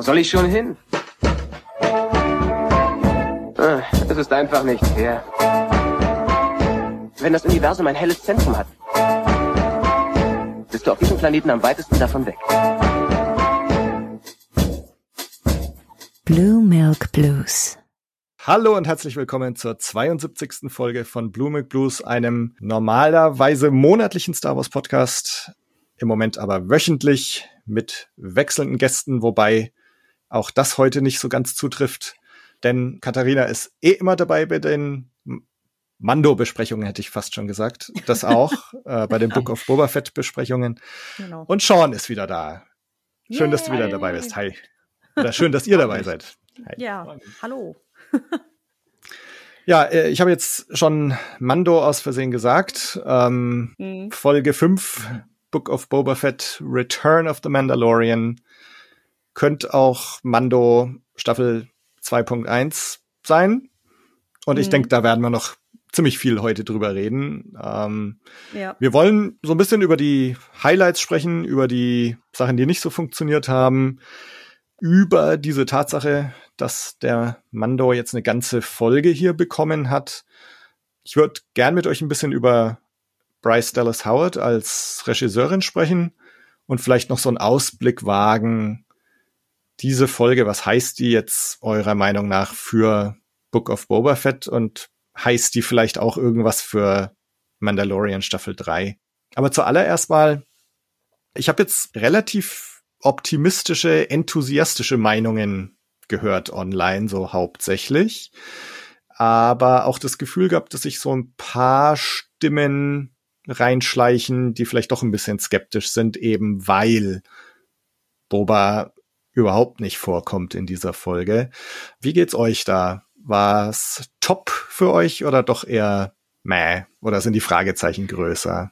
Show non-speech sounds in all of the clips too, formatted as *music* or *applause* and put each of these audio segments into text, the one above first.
Wo soll ich schon hin? Ah, Es ist einfach nicht fair. Wenn das Universum ein helles Zentrum hat, bist du auf diesem Planeten am weitesten davon weg. Blue Milk Blues. Hallo und herzlich willkommen zur 72. Folge von Blue Milk Blues, einem normalerweise monatlichen Star Wars Podcast, im Moment aber wöchentlich mit wechselnden Gästen, wobei auch das heute nicht so ganz zutrifft, denn Katharina ist eh immer dabei bei den Mando-Besprechungen, hätte ich fast schon gesagt. Das auch, *laughs* äh, bei den Book of Boba Fett-Besprechungen. Genau. Und Sean ist wieder da. Schön, dass du wieder Yay. dabei bist. Hi. Oder schön, dass ihr dabei seid. Hi. Ja, hallo. Ja, äh, ich habe jetzt schon Mando aus Versehen gesagt. Ähm, Mhm. Folge 5, Book of Boba Fett, Return of the Mandalorian. Könnte auch Mando Staffel 2.1 sein. Und ich Mhm. denke, da werden wir noch ziemlich viel heute drüber reden. Ähm, Ja. wir wollen so ein bisschen über die Highlights sprechen, über die Sachen, die nicht so funktioniert haben, über diese Tatsache, dass der Mando jetzt eine ganze Folge hier bekommen hat. Ich würde gern mit euch ein bisschen über Bryce Dallas Howard als Regisseurin sprechen und vielleicht noch so einen Ausblick wagen. Diese Folge, was heißt die jetzt eurer Meinung nach für Book of Boba Fett und heißt die vielleicht auch irgendwas für Mandalorian Staffel 3? Aber zuallererst mal, ich habe jetzt relativ optimistische, enthusiastische Meinungen gehört online, so hauptsächlich. Aber auch das Gefühl gehabt, dass sich so ein paar Stimmen reinschleichen, die vielleicht doch ein bisschen skeptisch sind, eben weil Boba überhaupt nicht vorkommt in dieser Folge. Wie geht's euch da? War's top für euch oder doch eher meh? Oder sind die Fragezeichen größer?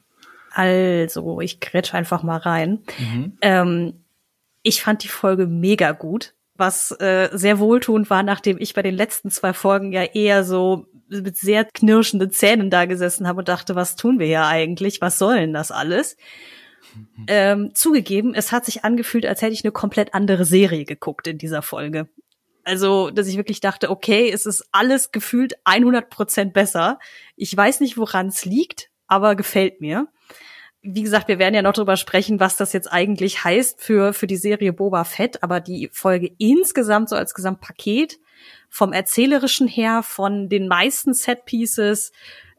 Also, ich grätsch einfach mal rein. Mhm. Ähm, ich fand die Folge mega gut, was äh, sehr wohltuend war, nachdem ich bei den letzten zwei Folgen ja eher so mit sehr knirschenden Zähnen da gesessen habe und dachte, was tun wir hier eigentlich? Was soll denn das alles? Ähm, zugegeben, es hat sich angefühlt, als hätte ich eine komplett andere Serie geguckt in dieser Folge. Also, dass ich wirklich dachte, okay, es ist alles gefühlt 100 Prozent besser. Ich weiß nicht, woran es liegt, aber gefällt mir. Wie gesagt, wir werden ja noch drüber sprechen, was das jetzt eigentlich heißt für, für die Serie Boba Fett, aber die Folge insgesamt so als Gesamtpaket vom erzählerischen her, von den meisten Setpieces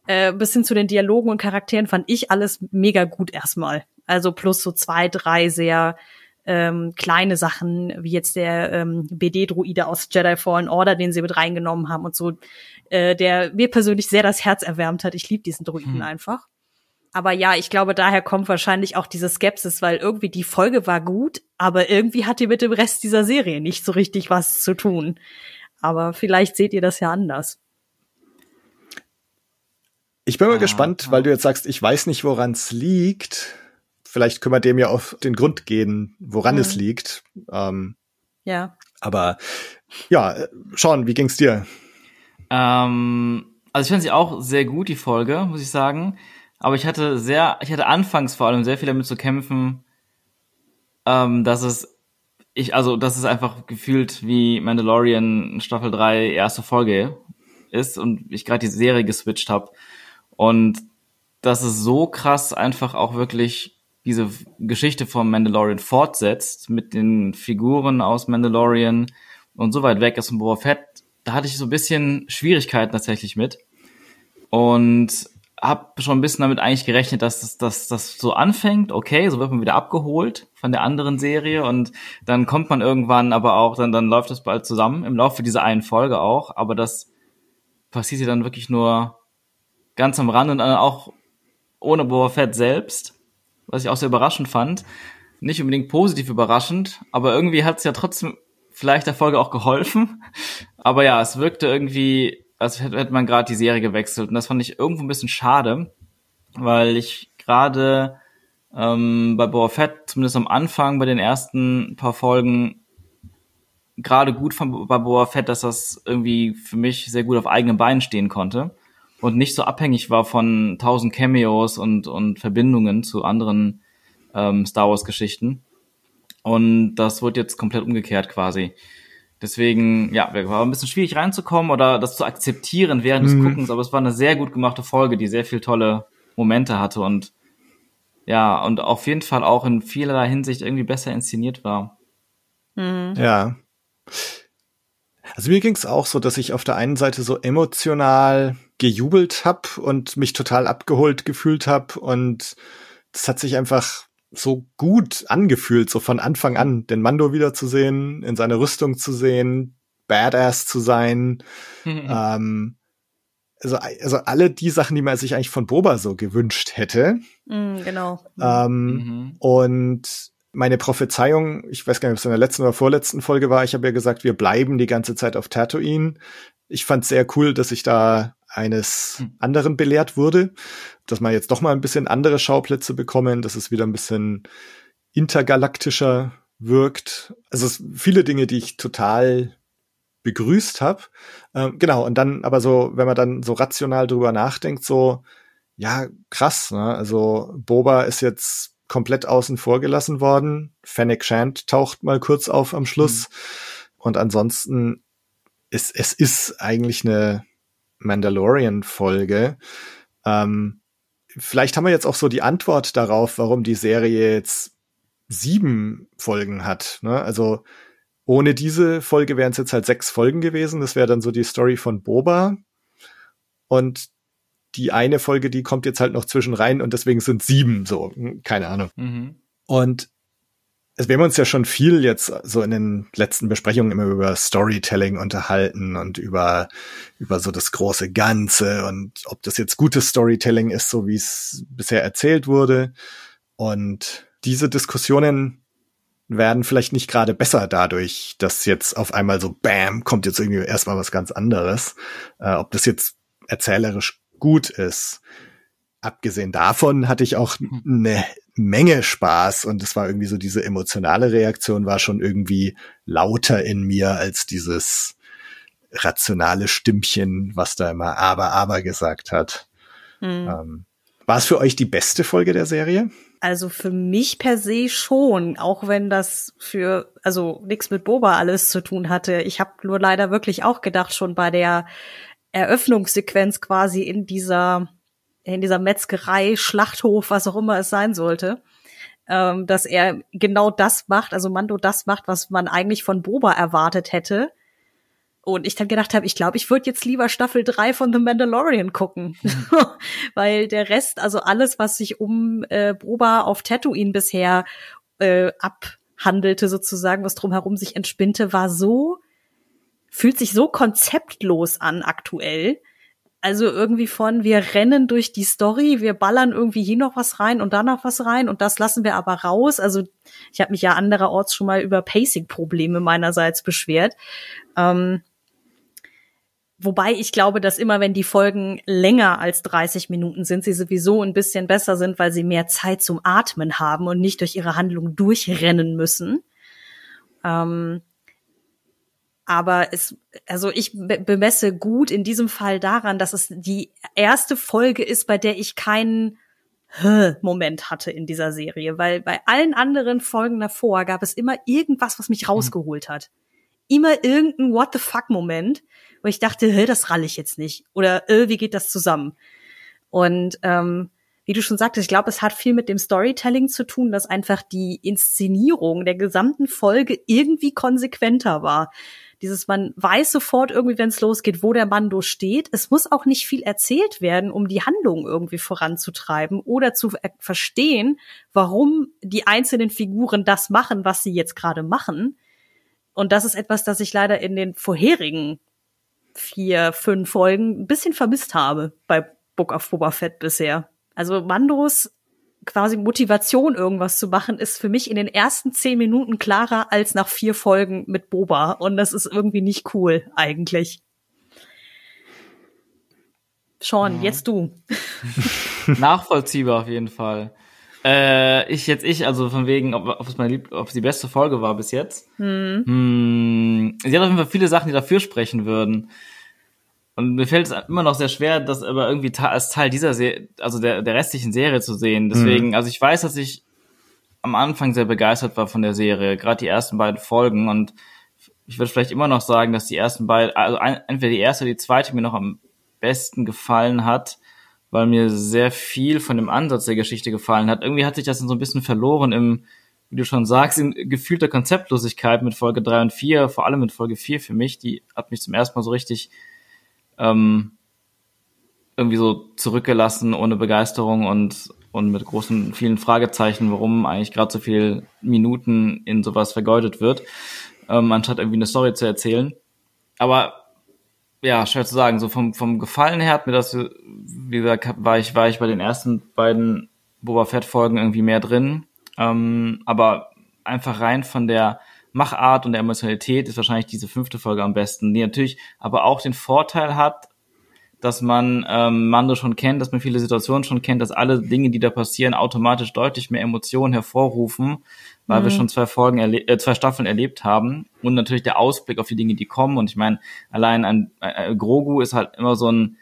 äh, bis hin zu den Dialogen und Charakteren fand ich alles mega gut erstmal. Also plus so zwei, drei sehr ähm, kleine Sachen, wie jetzt der ähm, BD-Druide aus Jedi Fallen Order, den sie mit reingenommen haben und so, äh, der mir persönlich sehr das Herz erwärmt hat. Ich liebe diesen Druiden Hm. einfach. Aber ja, ich glaube, daher kommt wahrscheinlich auch diese Skepsis, weil irgendwie die Folge war gut, aber irgendwie hat die mit dem Rest dieser Serie nicht so richtig was zu tun. Aber vielleicht seht ihr das ja anders. Ich bin mal Ah, gespannt, ah. weil du jetzt sagst, ich weiß nicht, woran es liegt. Vielleicht können wir dem ja auf den Grund gehen, woran Mhm. es liegt. Ähm, Ja. aber ja, äh, Sean, wie ging's dir? Ähm, also ich fand sie auch sehr gut, die Folge, muss ich sagen. Aber ich hatte sehr, ich hatte anfangs vor allem sehr viel damit zu kämpfen, ähm, dass es, ich, also, dass es einfach gefühlt wie Mandalorian Staffel 3 erste Folge ist und ich gerade die Serie geswitcht habe. Und dass es so krass einfach auch wirklich diese Geschichte vom Mandalorian fortsetzt mit den Figuren aus Mandalorian und so weit weg ist von Boba Fett, da hatte ich so ein bisschen Schwierigkeiten tatsächlich mit. Und habe schon ein bisschen damit eigentlich gerechnet, dass das, dass das so anfängt, okay, so wird man wieder abgeholt von der anderen Serie und dann kommt man irgendwann aber auch, dann, dann läuft das bald zusammen, im Laufe dieser einen Folge auch, aber das passiert ja dann wirklich nur ganz am Rand und dann auch ohne Boba Fett selbst, was ich auch sehr überraschend fand. Nicht unbedingt positiv überraschend, aber irgendwie hat es ja trotzdem vielleicht der Folge auch geholfen. *laughs* Aber ja, es wirkte irgendwie, als hätte man gerade die Serie gewechselt. Und das fand ich irgendwo ein bisschen schade, weil ich gerade ähm, bei Boba Fett, zumindest am Anfang, bei den ersten paar Folgen, gerade gut von, bei Boba Fett, dass das irgendwie für mich sehr gut auf eigenen Beinen stehen konnte und nicht so abhängig war von tausend Cameos und, und Verbindungen zu anderen ähm, Star Wars Geschichten. Und das wird jetzt komplett umgekehrt quasi. Deswegen, ja, war ein bisschen schwierig reinzukommen oder das zu akzeptieren während des Mhm. Guckens, aber es war eine sehr gut gemachte Folge, die sehr viel tolle Momente hatte und ja, und auf jeden Fall auch in vielerlei Hinsicht irgendwie besser inszeniert war. Mhm. Ja. Also mir ging es auch so, dass ich auf der einen Seite so emotional gejubelt hab und mich total abgeholt gefühlt hab und das hat sich einfach so gut angefühlt, so von Anfang an, den Mando wiederzusehen, in seiner Rüstung zu sehen, Badass zu sein. ähm, also, also alle die Sachen, die man sich eigentlich von Boba so gewünscht hätte. Mhm, genau. Ähm, Mhm. und meine Prophezeiung, ich weiß gar nicht, ob es in der letzten oder vorletzten Folge war, ich habe ja gesagt, wir bleiben die ganze Zeit auf Tatooine. Ich fand sehr cool, dass ich da eines Hm. anderen belehrt wurde, dass man jetzt doch mal ein bisschen andere Schauplätze bekommen, dass es wieder ein bisschen intergalaktischer wirkt. Also es viele Dinge, die ich total begrüßt habe. Ähm, genau, und dann aber so, wenn man dann so rational drüber nachdenkt, so, ja, krass, ne? Also Boba ist jetzt komplett außen vor gelassen worden. Fennec Shand taucht mal kurz auf am Schluss. Und ansonsten ist es ist eigentlich eine Mandalorian-Folge. Ähm, vielleicht haben wir jetzt auch so die Antwort darauf, warum die Serie jetzt sieben Folgen hat. Ne? Also ohne diese Folge wären es jetzt halt sechs Folgen gewesen. Das wäre dann so die Story von Boba. Und die eine Folge, die kommt jetzt halt noch zwischen rein und deswegen sind sieben so, hm, keine Ahnung. Mhm. Und also wir haben uns ja schon viel jetzt so in den letzten Besprechungen immer über Storytelling unterhalten und über, über so das große Ganze und ob das jetzt gutes Storytelling ist, so wie es bisher erzählt wurde. Und diese Diskussionen werden vielleicht nicht gerade besser dadurch, dass jetzt auf einmal so Bam, kommt jetzt irgendwie erstmal was ganz anderes. Äh, ob das jetzt erzählerisch gut ist. Abgesehen davon hatte ich auch eine Menge Spaß und es war irgendwie so diese emotionale Reaktion war schon irgendwie lauter in mir als dieses rationale Stimmchen, was da immer aber, aber gesagt hat. Mhm. Ähm, war es für euch die beste Folge der Serie? Also für mich per se schon, auch wenn das für, also nichts mit Boba alles zu tun hatte. Ich habe nur leider wirklich auch gedacht, schon bei der Eröffnungssequenz quasi in dieser, in dieser Metzgerei, Schlachthof, was auch immer es sein sollte, ähm, dass er genau das macht, also Mando das macht, was man eigentlich von Boba erwartet hätte. Und ich dann gedacht habe, ich glaube, ich würde jetzt lieber Staffel 3 von The Mandalorian gucken. *laughs* Weil der Rest, also alles, was sich um äh, Boba auf Tatooine bisher äh, abhandelte, sozusagen, was drumherum sich entspinnte, war so, fühlt sich so konzeptlos an aktuell. Also irgendwie von, wir rennen durch die Story, wir ballern irgendwie hier noch was rein und da noch was rein und das lassen wir aber raus. Also ich habe mich ja andererorts schon mal über Pacing-Probleme meinerseits beschwert. Ähm, Wobei ich glaube, dass immer wenn die Folgen länger als 30 Minuten sind, sie sowieso ein bisschen besser sind, weil sie mehr Zeit zum Atmen haben und nicht durch ihre Handlung durchrennen müssen. Ähm, aber es, also ich be bemesse gut in diesem Fall daran, dass es die erste Folge ist, bei der ich keinen Moment hatte in dieser Serie, weil bei allen anderen Folgen davor gab es immer irgendwas, was mich rausgeholt hat. Immer irgendein What the fuck Moment, wo ich dachte, das ralle ich jetzt nicht. Oder äh, wie geht das zusammen? Und ähm, wie du schon sagtest, ich glaube, es hat viel mit dem Storytelling zu tun, dass einfach die Inszenierung der gesamten Folge irgendwie konsequenter war. Dieses, man weiß sofort irgendwie, wenn es losgeht, wo der Mando steht. Es muss auch nicht viel erzählt werden, um die Handlung irgendwie voranzutreiben oder zu verstehen, warum die einzelnen Figuren das machen, was sie jetzt gerade machen. Und das ist etwas, das ich leider in den vorherigen vier, fünf Folgen ein bisschen vermisst habe bei Book of Boba Fett bisher. Also Mandos quasi Motivation, irgendwas zu machen, ist für mich in den ersten zehn Minuten klarer als nach vier Folgen mit Boba. Und das ist irgendwie nicht cool, eigentlich. Sean, Mhm. jetzt du. *laughs* Nachvollziehbar auf jeden Fall. Äh, ich jetzt ich, also von wegen, ob, ob es meine Lieb ob es die beste Folge war bis jetzt. Hm. Hm, sie hat auf jeden Fall viele Sachen, die dafür sprechen würden. Und mir fällt es immer noch sehr schwer, das aber irgendwie als Teil dieser Serie, also der, der restlichen Serie zu sehen. Deswegen, also ich weiß, dass ich am Anfang sehr begeistert war von der Serie, gerade die ersten beiden Folgen und ich würde vielleicht immer noch sagen, dass die ersten beiden, also ein, entweder die erste oder die zweite mir noch am besten gefallen hat, weil mir sehr viel von dem Ansatz der Geschichte gefallen hat. Irgendwie hat sich das so ein bisschen verloren im, wie du schon sagst, in gefühlter Konzeptlosigkeit mit Folge drei und vier, vor allem mit Folge vier für mich. Die hat mich zum ersten Mal so richtig ähm, irgendwie so zurückgelassen, ohne Begeisterung und, und mit großen, vielen Fragezeichen, warum eigentlich gerade so viel Minuten in sowas vergeudet wird ähm, anstatt irgendwie eine Story zu erzählen. Aber ja, schwer zu sagen. So vom, vom Gefallen her hat mir das, wie gesagt, war ich, war ich bei den ersten beiden Boba Fett-Folgen irgendwie mehr drin. Ähm, aber einfach rein von der Machart und der Emotionalität ist wahrscheinlich diese fünfte Folge am besten, die natürlich aber auch den Vorteil hat, dass man ähm, Mando schon kennt, dass man viele Situationen schon kennt, dass alle Dinge, die da passieren, automatisch deutlich mehr Emotionen hervorrufen, weil mhm. wir schon zwei Folgen, äh, zwei Staffeln erlebt haben und natürlich der Ausblick auf die Dinge, die kommen. Und ich meine, allein ein äh, Grogu ist halt immer so ein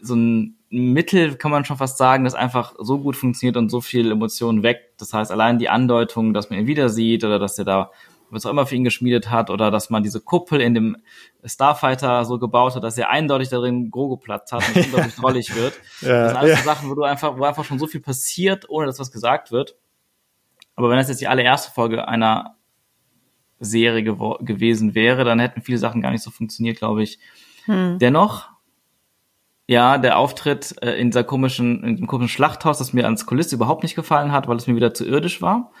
so ein Mittel, kann man schon fast sagen, das einfach so gut funktioniert und so viel Emotionen weckt. Das heißt, allein die Andeutung, dass man ihn wieder sieht oder dass er da was auch immer für ihn geschmiedet hat oder dass man diese Kuppel in dem Starfighter so gebaut hat, dass er eindeutig darin Grogu Platz hat und unglaublich *laughs* drollig wird. Ja, das sind alles ja. so Sachen, wo du einfach, wo einfach schon so viel passiert, ohne dass was gesagt wird. Aber wenn das jetzt die allererste Folge einer Serie gewesen wäre, dann hätten viele Sachen gar nicht so funktioniert, glaube ich. Hm. Dennoch, ja, der Auftritt äh, in dieser komischen, in dem komischen Schlachthaus, das mir ans Kulisse überhaupt nicht gefallen hat, weil es mir wieder zu irdisch war.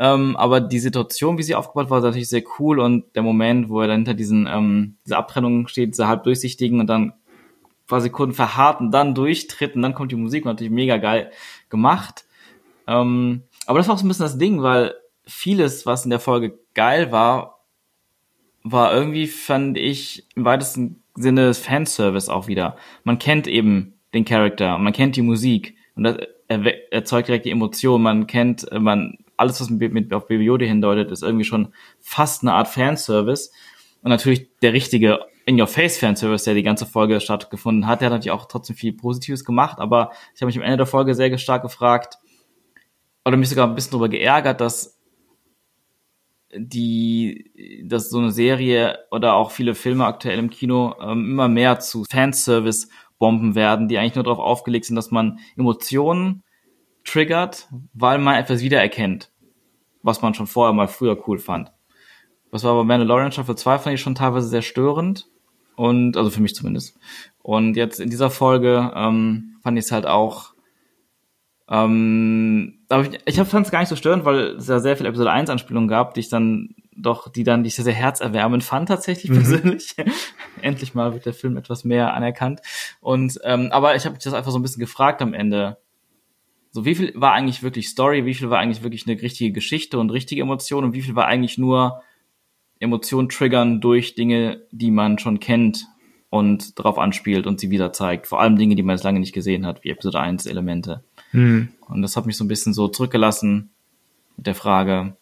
Ähm, aber die Situation, wie sie aufgebaut war, war natürlich sehr cool und der Moment, wo er dann hinter diesen, ähm, dieser Abtrennung steht, diese halb durchsichtigen und dann paar Sekunden verharrt und dann durchtritt und dann kommt die Musik natürlich mega geil gemacht. Ähm, aber das war auch so ein bisschen das Ding, weil vieles, was in der Folge geil war, war irgendwie, fand ich, im weitesten Sinne Fanservice auch wieder. Man kennt eben den Charakter, man kennt die Musik und das erzeugt direkt die Emotion, man kennt, man alles, was mit, mit auf Baby Yoda hindeutet, ist irgendwie schon fast eine Art Fanservice. Und natürlich der richtige In-Your-Face-Fanservice, der die ganze Folge stattgefunden hat, der hat natürlich auch trotzdem viel Positives gemacht, aber ich habe mich am Ende der Folge sehr stark gefragt, oder mich sogar ein bisschen darüber geärgert, dass die, dass so eine Serie oder auch viele Filme aktuell im Kino ähm, immer mehr zu Fanservice-Bomben werden, die eigentlich nur darauf aufgelegt sind, dass man Emotionen triggert, weil man etwas wiedererkennt, was man schon vorher mal früher cool fand. Was war bei Mandalorian Staffel 2 fand ich schon teilweise sehr störend. Und, also für mich zumindest. Und jetzt in dieser Folge ähm, fand ich es halt auch. Ähm, aber ich, ich fand es gar nicht so störend, weil es ja sehr viel Episode 1 Anspielungen gab, die ich dann doch, die dann, die ich sehr, sehr herzerwärmend fand tatsächlich mhm. persönlich. *laughs* Endlich mal wird der Film etwas mehr anerkannt. Und ähm, aber ich habe mich das einfach so ein bisschen gefragt am Ende so, wie viel war eigentlich wirklich Story, wie viel war eigentlich wirklich eine richtige Geschichte und richtige Emotion und wie viel war eigentlich nur Emotionen triggern durch Dinge, die man schon kennt und darauf anspielt und sie wieder zeigt. Vor allem Dinge, die man jetzt lange nicht gesehen hat, wie Episode 1 Elemente. Mhm. Und das hat mich so ein bisschen so zurückgelassen mit der Frage,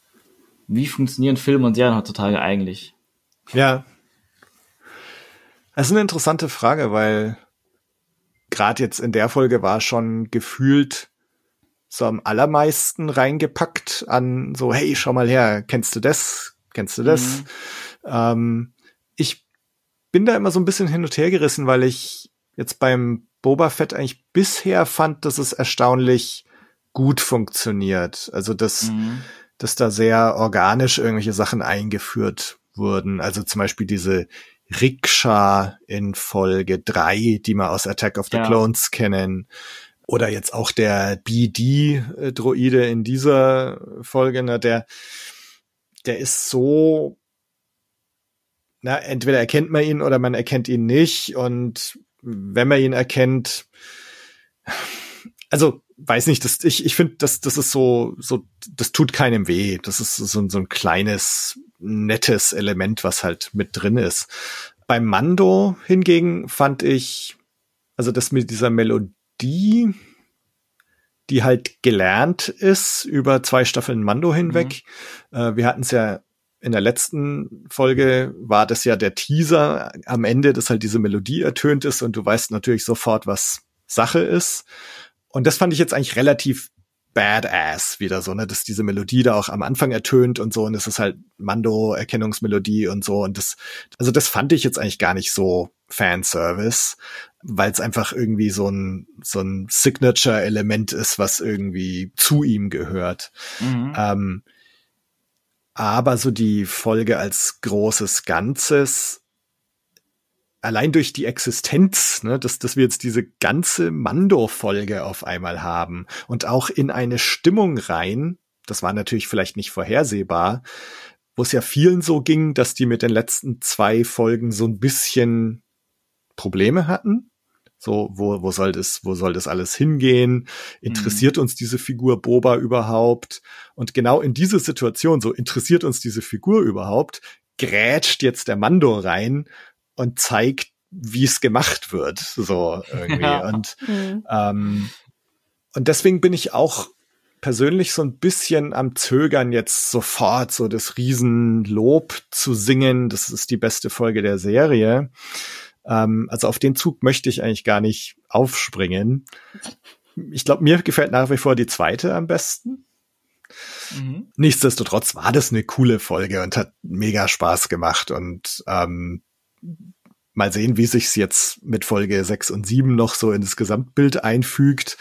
wie funktionieren Filme und Serien heutzutage eigentlich? Ja. Das ist eine interessante Frage, weil gerade jetzt in der Folge war schon gefühlt so am allermeisten reingepackt an so, hey, schau mal her, kennst du das? Kennst du das? Mhm. Ähm, ich bin da immer so ein bisschen hin und her gerissen, weil ich jetzt beim Boba Fett eigentlich bisher fand, dass es erstaunlich gut funktioniert. Also dass, mhm. dass da sehr organisch irgendwelche Sachen eingeführt wurden. Also zum Beispiel diese Rikscha in Folge drei, die wir aus Attack of the ja. Clones kennen. Oder jetzt auch der BD-Droide in dieser Folge, ne, der, der ist so, na, entweder erkennt man ihn oder man erkennt ihn nicht. Und wenn man ihn erkennt, also weiß nicht, das, ich, ich finde, das, das ist so, so, das tut keinem weh. Das ist so, so ein kleines, nettes Element, was halt mit drin ist. Beim Mando hingegen fand ich, also das mit dieser Melodie, die, die halt gelernt ist über zwei Staffeln Mando hinweg. Mhm. Äh, wir hatten es ja in der letzten Folge war das ja der Teaser am Ende, dass halt diese Melodie ertönt ist und du weißt natürlich sofort, was Sache ist. Und das fand ich jetzt eigentlich relativ badass wieder so, ne, dass diese Melodie da auch am Anfang ertönt und so und es ist halt Mando-Erkennungsmelodie und so und das, also das fand ich jetzt eigentlich gar nicht so Fanservice, weil es einfach irgendwie so ein, so ein Signature-Element ist, was irgendwie zu ihm gehört. Mhm. Ähm, aber so die Folge als großes Ganzes allein durch die Existenz, ne, dass, dass wir jetzt diese ganze Mando-Folge auf einmal haben und auch in eine Stimmung rein, das war natürlich vielleicht nicht vorhersehbar, wo es ja vielen so ging, dass die mit den letzten zwei Folgen so ein bisschen Probleme hatten. So, wo, wo soll das, wo soll das alles hingehen? Interessiert mhm. uns diese Figur Boba überhaupt? Und genau in diese Situation, so interessiert uns diese Figur überhaupt, grätscht jetzt der Mando rein und zeigt, wie es gemacht wird, so irgendwie. Ja. Und, mhm. ähm, und deswegen bin ich auch persönlich so ein bisschen am Zögern, jetzt sofort so das Riesenlob zu singen. Das ist die beste Folge der Serie. Ähm, also auf den Zug möchte ich eigentlich gar nicht aufspringen. Ich glaube, mir gefällt nach wie vor die zweite am besten. Mhm. Nichtsdestotrotz war das eine coole Folge und hat mega Spaß gemacht und ähm, mal sehen, wie sich's jetzt mit Folge 6 und 7 noch so in das Gesamtbild einfügt.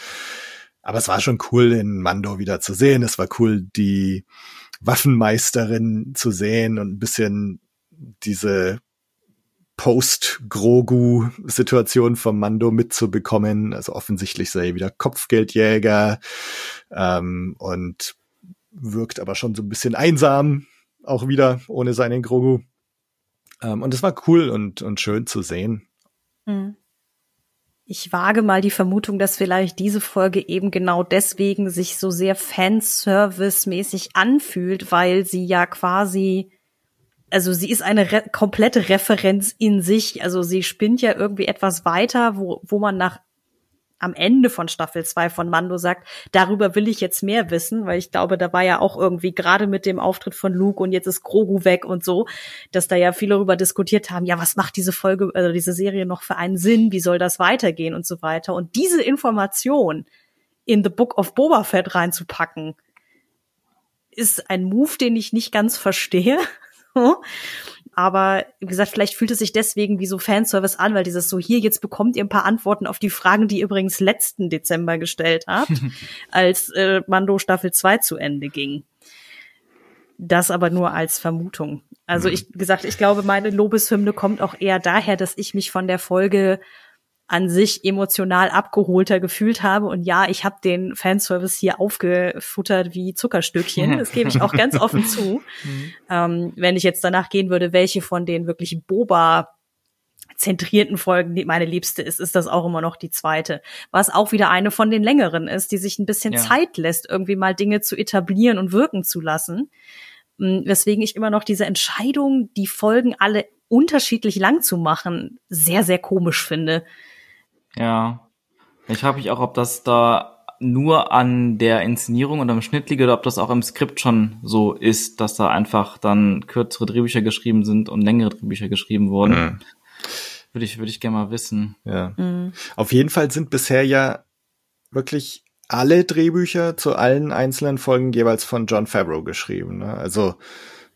Aber es war schon cool, den Mando wieder zu sehen. Es war cool, die Waffenmeisterin zu sehen und ein bisschen diese Post-Grogu-Situation vom Mando mitzubekommen. Also offensichtlich sei er wieder Kopfgeldjäger ähm, und wirkt aber schon so ein bisschen einsam, auch wieder ohne seinen Grogu. Ähm, und es war cool und, und schön zu sehen. Hm. Ich wage mal die Vermutung, dass vielleicht diese Folge eben genau deswegen sich so sehr Fanservice-mäßig anfühlt, weil sie ja quasi, also sie ist eine re komplette Referenz in sich. Also sie spinnt ja irgendwie etwas weiter, wo, wo man nach am Ende von Staffel 2 von Mando sagt, darüber will ich jetzt mehr wissen, weil ich glaube, da war ja auch irgendwie gerade mit dem Auftritt von Luke und jetzt ist Grogu weg und so, dass da ja viele darüber diskutiert haben, ja, was macht diese Folge, also diese Serie noch für einen Sinn, wie soll das weitergehen und so weiter. Und diese Information in The Book of Boba Fett reinzupacken, ist ein Move, den ich nicht ganz verstehe. *laughs* Aber wie gesagt, vielleicht fühlt es sich deswegen wie so Fanservice an, weil dieses so hier, jetzt bekommt ihr ein paar Antworten auf die Fragen, die ihr übrigens letzten Dezember gestellt habt, *laughs* als äh, Mando Staffel 2 zu Ende ging. Das aber nur als Vermutung. Also mhm. ich gesagt, ich glaube, meine Lobeshymne kommt auch eher daher, dass ich mich von der Folge an sich emotional abgeholter gefühlt habe. Und ja, ich habe den Fanservice hier aufgefuttert wie Zuckerstückchen. *laughs* Das gebe ich auch ganz offen zu. Mhm. Ähm, wenn ich jetzt danach gehen würde, welche von den wirklich Boba zentrierten Folgen die meine liebste ist, ist das auch immer noch die zweite. Was auch wieder eine von den längeren ist, die sich ein bisschen ja. Zeit lässt, irgendwie mal Dinge zu etablieren und wirken zu lassen. Mm, weswegen ich immer noch diese Entscheidung, die Folgen alle unterschiedlich lang zu machen, sehr, sehr komisch finde. Ja. Ich frage mich auch, ob das da nur an der Inszenierung und am Schnitt liegt oder ob das auch im Skript schon so ist, dass da einfach dann kürzere Drehbücher geschrieben sind und längere Drehbücher geschrieben wurden. Mhm. Würde ich, würde ich gerne mal wissen. Ja. Mhm. Auf jeden Fall sind bisher ja wirklich alle Drehbücher zu allen einzelnen Folgen jeweils von John Favreau geschrieben. Ne? Also,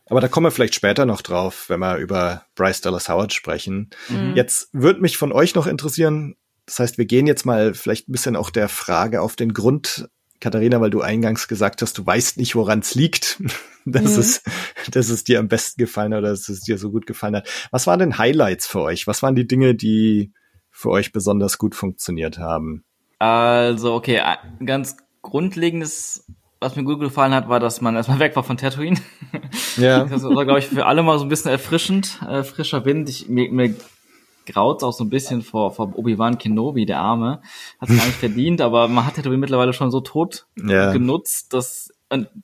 aber da kommen wir vielleicht später noch drauf, wenn wir über Bryce Dallas Howard sprechen. Mhm. Jetzt würde mich von euch noch interessieren, das heißt, wir gehen jetzt mal vielleicht ein bisschen auch der Frage auf den Grund, Katharina, weil du eingangs gesagt hast, du weißt nicht, woran es liegt, *laughs* dass, mhm. es, dass es dir am besten gefallen hat oder dass es dir so gut gefallen hat. Was waren denn Highlights für euch? Was waren die Dinge, die für euch besonders gut funktioniert haben? Also, okay, ganz grundlegendes, was mir gut gefallen hat, war, dass man erstmal weg war von Tatooine. Ja. *laughs* Das war, glaube ich, für alle mal so ein bisschen erfrischend, äh, frischer Wind. Ich, mir, mir graut auch so ein bisschen vor, vor Obi-Wan Kenobi, der Arme. Hat es gar nicht verdient, aber man hat Tatooine mittlerweile schon so tot ja. genutzt, dass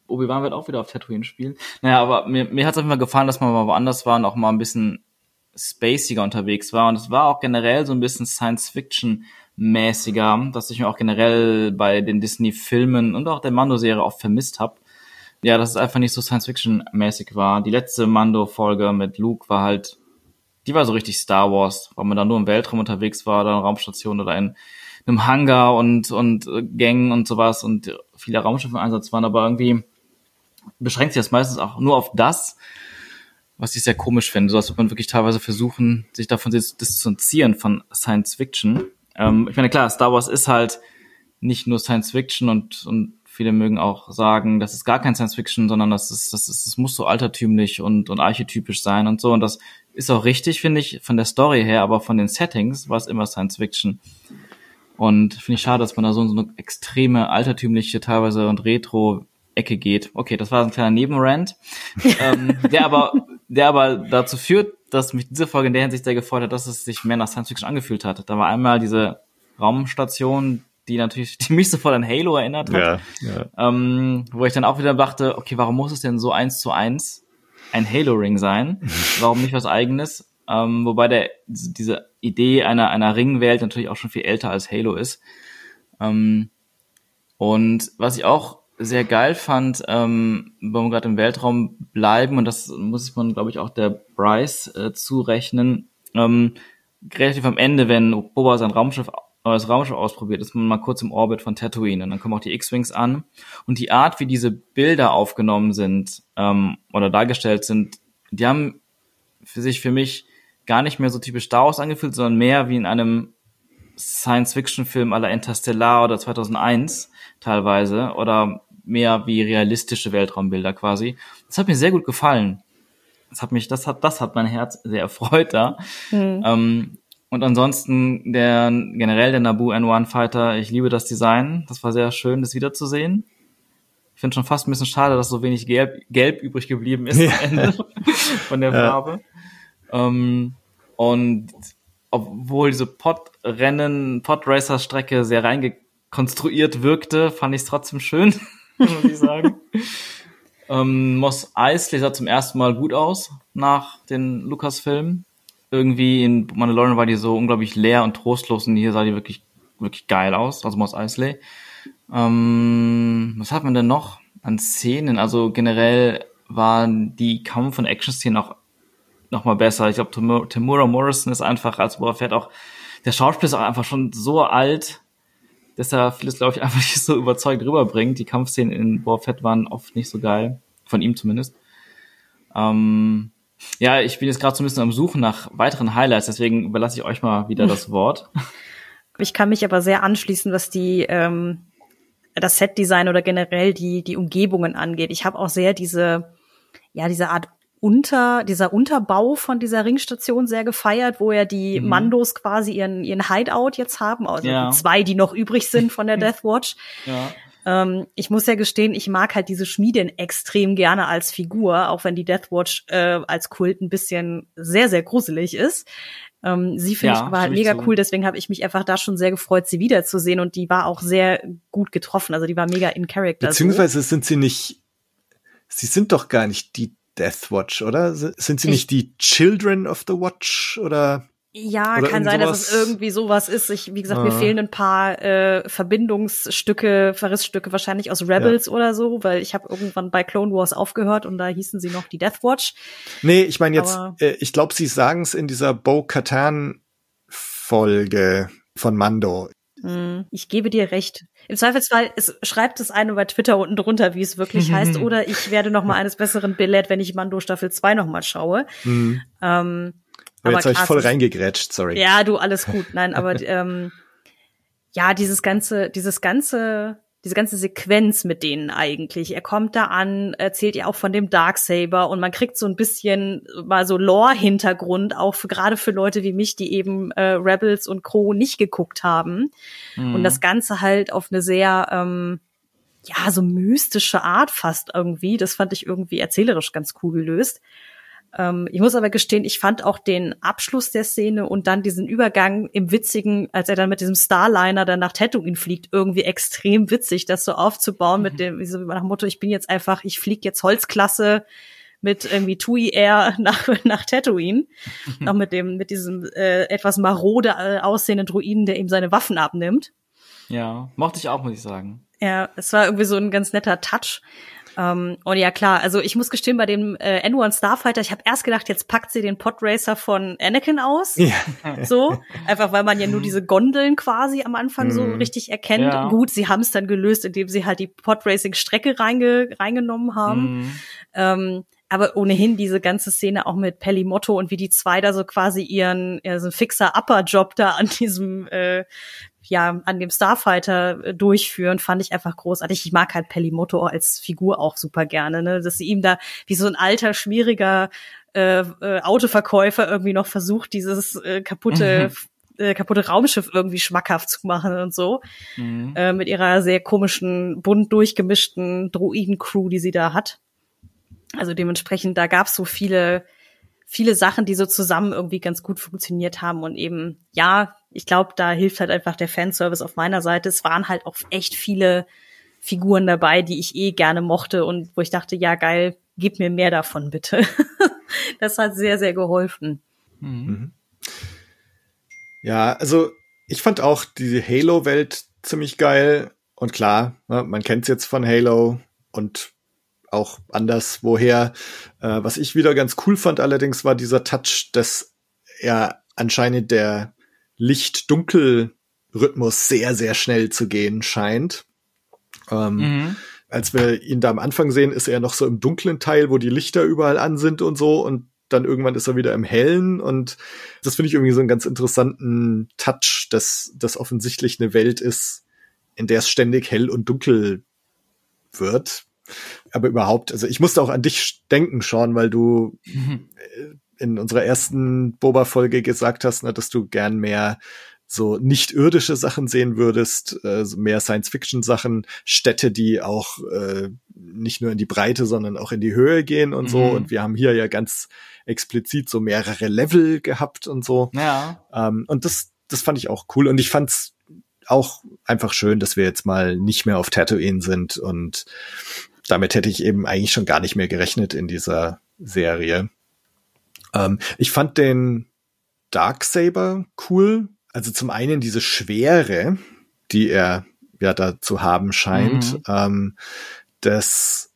Obi-Wan wird auch wieder auf Tatooine spielen. Naja, aber mir, mir hat es auf jeden Fall gefallen, dass man mal woanders war und auch mal ein bisschen spaciger unterwegs war. Und es war auch generell so ein bisschen Science-Fiction mäßiger, dass ich mir auch generell bei den Disney-Filmen und auch der Mando-Serie oft vermisst habe. Ja, dass es einfach nicht so Science-Fiction-mäßig war. Die letzte Mando-Folge mit Luke war halt die war so richtig Star Wars, weil man da nur im Weltraum unterwegs war, da in Raumstation oder in einem Hangar und, und äh, Gängen und sowas und viele Raumschiffe im Einsatz waren, aber irgendwie beschränkt sich das meistens auch nur auf das, was ich sehr komisch finde. So als würde man wirklich teilweise versuchen, sich davon zu distanzieren von Science Fiction. Ähm, ich meine, klar, Star Wars ist halt nicht nur Science Fiction und, und viele mögen auch sagen, das ist gar kein Science Fiction, sondern das ist, das ist, das muss so altertümlich und, und archetypisch sein und so. Und das ist auch richtig, finde ich, von der Story her, aber von den Settings war es immer Science Fiction. Und finde ich schade, dass man da so, so eine extreme altertümliche teilweise und Retro Ecke geht. Okay, das war ein kleiner Nebenrand, *laughs* ähm, der aber, der aber dazu führt, dass mich diese Folge in der Hinsicht sehr gefreut hat, dass es sich mehr nach Science Fiction angefühlt hat. Da war einmal diese Raumstation, die natürlich, die mich sofort an Halo erinnert hat. Ja, ja. Ähm, wo ich dann auch wieder dachte, okay, warum muss es denn so eins zu eins ein Halo-Ring sein? Warum nicht was eigenes? Ähm, wobei der, diese Idee einer, einer Ringwelt natürlich auch schon viel älter als Halo ist. Ähm, und was ich auch sehr geil fand, ähm, wenn wir gerade im Weltraum bleiben, und das muss man, glaube ich, auch der Bryce äh, zurechnen, ähm, relativ am Ende, wenn Boba sein Raumschiff neues Raumschiff ausprobiert, ist man mal kurz im Orbit von Tatooine und dann kommen auch die X-Wings an. Und die Art, wie diese Bilder aufgenommen sind ähm, oder dargestellt sind, die haben für sich für mich gar nicht mehr so typisch Star Wars angefühlt, sondern mehr wie in einem Science-Fiction-Film aller Interstellar oder 2001 teilweise oder mehr wie realistische Weltraumbilder quasi. Das hat mir sehr gut gefallen. Das hat mich, das hat, das hat mein Herz sehr erfreut da. Mhm. Ähm, und ansonsten der generell der Naboo N1 Fighter, ich liebe das Design. Das war sehr schön, das wiederzusehen. Ich finde schon fast ein bisschen schade, dass so wenig Gelb, Gelb übrig geblieben ist ja. am Ende *laughs* von der Farbe. Ja. Ähm, und obwohl diese Podrennen, Podracer-Strecke sehr reingekonstruiert wirkte, fand ich es trotzdem schön, *laughs* muss ich sagen. ähm, Moss Eisley sah zum ersten Mal gut aus nach den Lukas-Filmen irgendwie in Mandalorian war die so unglaublich leer und trostlos und hier sah die wirklich, wirklich geil aus, also Mos Eisley. Ähm, was hat man denn noch an Szenen? Also generell waren die Kampf- und Action-Szenen auch noch mal besser. Ich glaube, Tamura Morrison ist einfach als Boba Fett auch, der Schauspieler ist auch einfach schon so alt, dass er vieles, glaube ich, *laughs* einfach nicht so überzeugt rüberbringt. Die Kampfszenen in Boba Fett waren oft nicht so geil. Von ihm zumindest. Ähm, ja, ich bin jetzt gerade so ein bisschen am Suchen nach weiteren Highlights, deswegen überlasse ich euch mal wieder das *laughs* Wort. Ich kann mich aber sehr anschließen, was die ähm, das Setdesign oder generell die die Umgebungen angeht. Ich habe auch sehr diese ja diese Art unter dieser Unterbau von dieser Ringstation sehr gefeiert, wo ja die mhm. Mandos quasi ihren ihren Hideout jetzt haben, also ja. die zwei, die noch übrig sind von der *laughs* Death Watch. Ja. Ähm, ich muss ja gestehen, ich mag halt diese Schmiedin extrem gerne als Figur, auch wenn die Deathwatch äh, als Kult ein bisschen sehr, sehr gruselig ist. Ähm, sie finde ja, ich war halt mega cool, deswegen habe ich mich einfach da schon sehr gefreut, sie wiederzusehen und die war auch sehr gut getroffen. Also die war mega in Character. Beziehungsweise so. sind sie nicht, sie sind doch gar nicht die Deathwatch, oder? Sind sie ich, nicht die Children of the Watch oder? Ja, Oder kann sein, sowas. dass es irgendwie sowas ist. Ich, wie gesagt, ah. mir fehlen ein paar äh, Verbindungsstücke, Verrissstücke wahrscheinlich aus Rebels ja. oder so, weil ich habe irgendwann bei Clone Wars aufgehört und da hießen sie noch die Death Watch. Nee, ich meine jetzt, äh, ich glaube, sie sagen es in dieser Bo Katan Folge von Mando. Hm, ich gebe dir recht. Im Zweifelsfall es, schreibt es eine bei Twitter unten drunter, wie es wirklich heißt, *laughs* oder ich werde noch mal eines Besseren belehrt, wenn ich Mando Staffel 2 noch mal schaue. Mhm. Ähm, aber jetzt habe ich voll reingegrätscht, sorry. Ja, du, alles gut. Nein, aber *laughs* ähm, ja, dieses ganze, dieses ganze, diese ganze Sequenz mit denen eigentlich. Er kommt da an, erzählt ihr auch von dem Darksaber und man kriegt so ein bisschen mal so Lore-Hintergrund, auch für, gerade für Leute wie mich, die eben äh, Rebels und Crow nicht geguckt haben. Mhm. Und das Ganze halt auf eine sehr, ähm, ja, so mystische Art fast irgendwie. Das fand ich irgendwie erzählerisch ganz cool gelöst. Ähm, ich muss aber gestehen, ich fand auch den Abschluss der Szene und dann diesen Übergang im Witzigen, als er dann mit diesem Starliner dann nach Tatooine fliegt, irgendwie extrem witzig, das so aufzubauen mhm. mit dem, wie so nach dem Motto, ich bin jetzt einfach, ich fliege jetzt Holzklasse mit irgendwie TUI Air *laughs* nach, nach Tatooine. *laughs* Noch mit dem, mit diesem äh, etwas marode äh, aussehenden Druiden, der ihm seine Waffen abnimmt. Ja, mochte ich auch, muss ich sagen. Ja, es war irgendwie so ein ganz netter Touch. Ähm, und ja klar, also ich muss gestehen, bei dem äh, N1 Starfighter, ich habe erst gedacht, jetzt packt sie den Podracer von Anakin aus. Ja. *laughs* So, einfach weil man ja nur diese Gondeln quasi am Anfang so Mhm. richtig erkennt. Ja. Gut, sie haben es dann gelöst, indem sie halt die Podracing-Strecke reinge reingenommen haben. Mhm. Ähm, aber ohnehin diese ganze Szene auch mit Pelimotto und wie die zwei da so quasi ihren ja, so ein fixer Upper-Job da an diesem äh, ja an dem Starfighter äh, durchführen, fand ich einfach großartig. Ich mag halt Pelimotto als Figur auch super gerne, ne? dass sie ihm da wie so ein alter schwieriger äh, äh, Autoverkäufer irgendwie noch versucht, dieses äh, kaputte äh, kaputte Raumschiff irgendwie schmackhaft zu machen und so Mhm. äh, mit ihrer sehr komischen, bunt durchgemischten Droiden-Crew, die sie da hat. Also dementsprechend, da gab's so viele, viele Sachen, die so zusammen irgendwie ganz gut funktioniert haben und eben, ja, ich glaube, da hilft halt einfach der Fanservice auf meiner Seite. Es waren halt auch echt viele Figuren dabei, die ich eh gerne mochte und wo ich dachte, ja geil, gib mir mehr davon bitte. *laughs* das hat sehr, sehr geholfen. Mhm. Ja, also ich fand auch die Halo-Welt ziemlich geil. Und klar, ne, man kennt's jetzt von Halo und auch anders woher. Äh, was ich wieder ganz cool fand allerdings war dieser Touch, dass er anscheinend der Licht-Dunkel-Rhythmus sehr, sehr schnell zu gehen scheint. Ähm, Mhm. als wir ihn da am Anfang sehen, ist er noch so im dunklen Teil, wo die Lichter überall an sind und so und dann irgendwann ist er wieder im hellen und das finde ich irgendwie so einen ganz interessanten Touch, dass das offensichtlich eine Welt ist, in der es ständig hell und dunkel wird. Aber überhaupt, also ich musste auch an dich denken, Sean, weil du *laughs* in unserer ersten Boba-Folge gesagt hast, ne, dass du gern mehr so nicht irdische Sachen sehen würdest, äh, so mehr Science-Fiction-Sachen, Städte, die auch äh, nicht nur in die Breite, sondern auch in die Höhe gehen und so. Mhm. Und wir haben hier ja ganz explizit so mehrere Level gehabt und so. Ja. Ähm, und das, das fand ich auch cool. Und ich fand's auch einfach schön, dass wir jetzt mal nicht mehr auf Tatooine sind. Und damit hätte ich eben eigentlich schon gar nicht mehr gerechnet in dieser Serie. Ähm, ich fand den Darksaber cool. Also zum einen diese Schwere, die er ja da zu haben scheint. Mhm. Ähm, das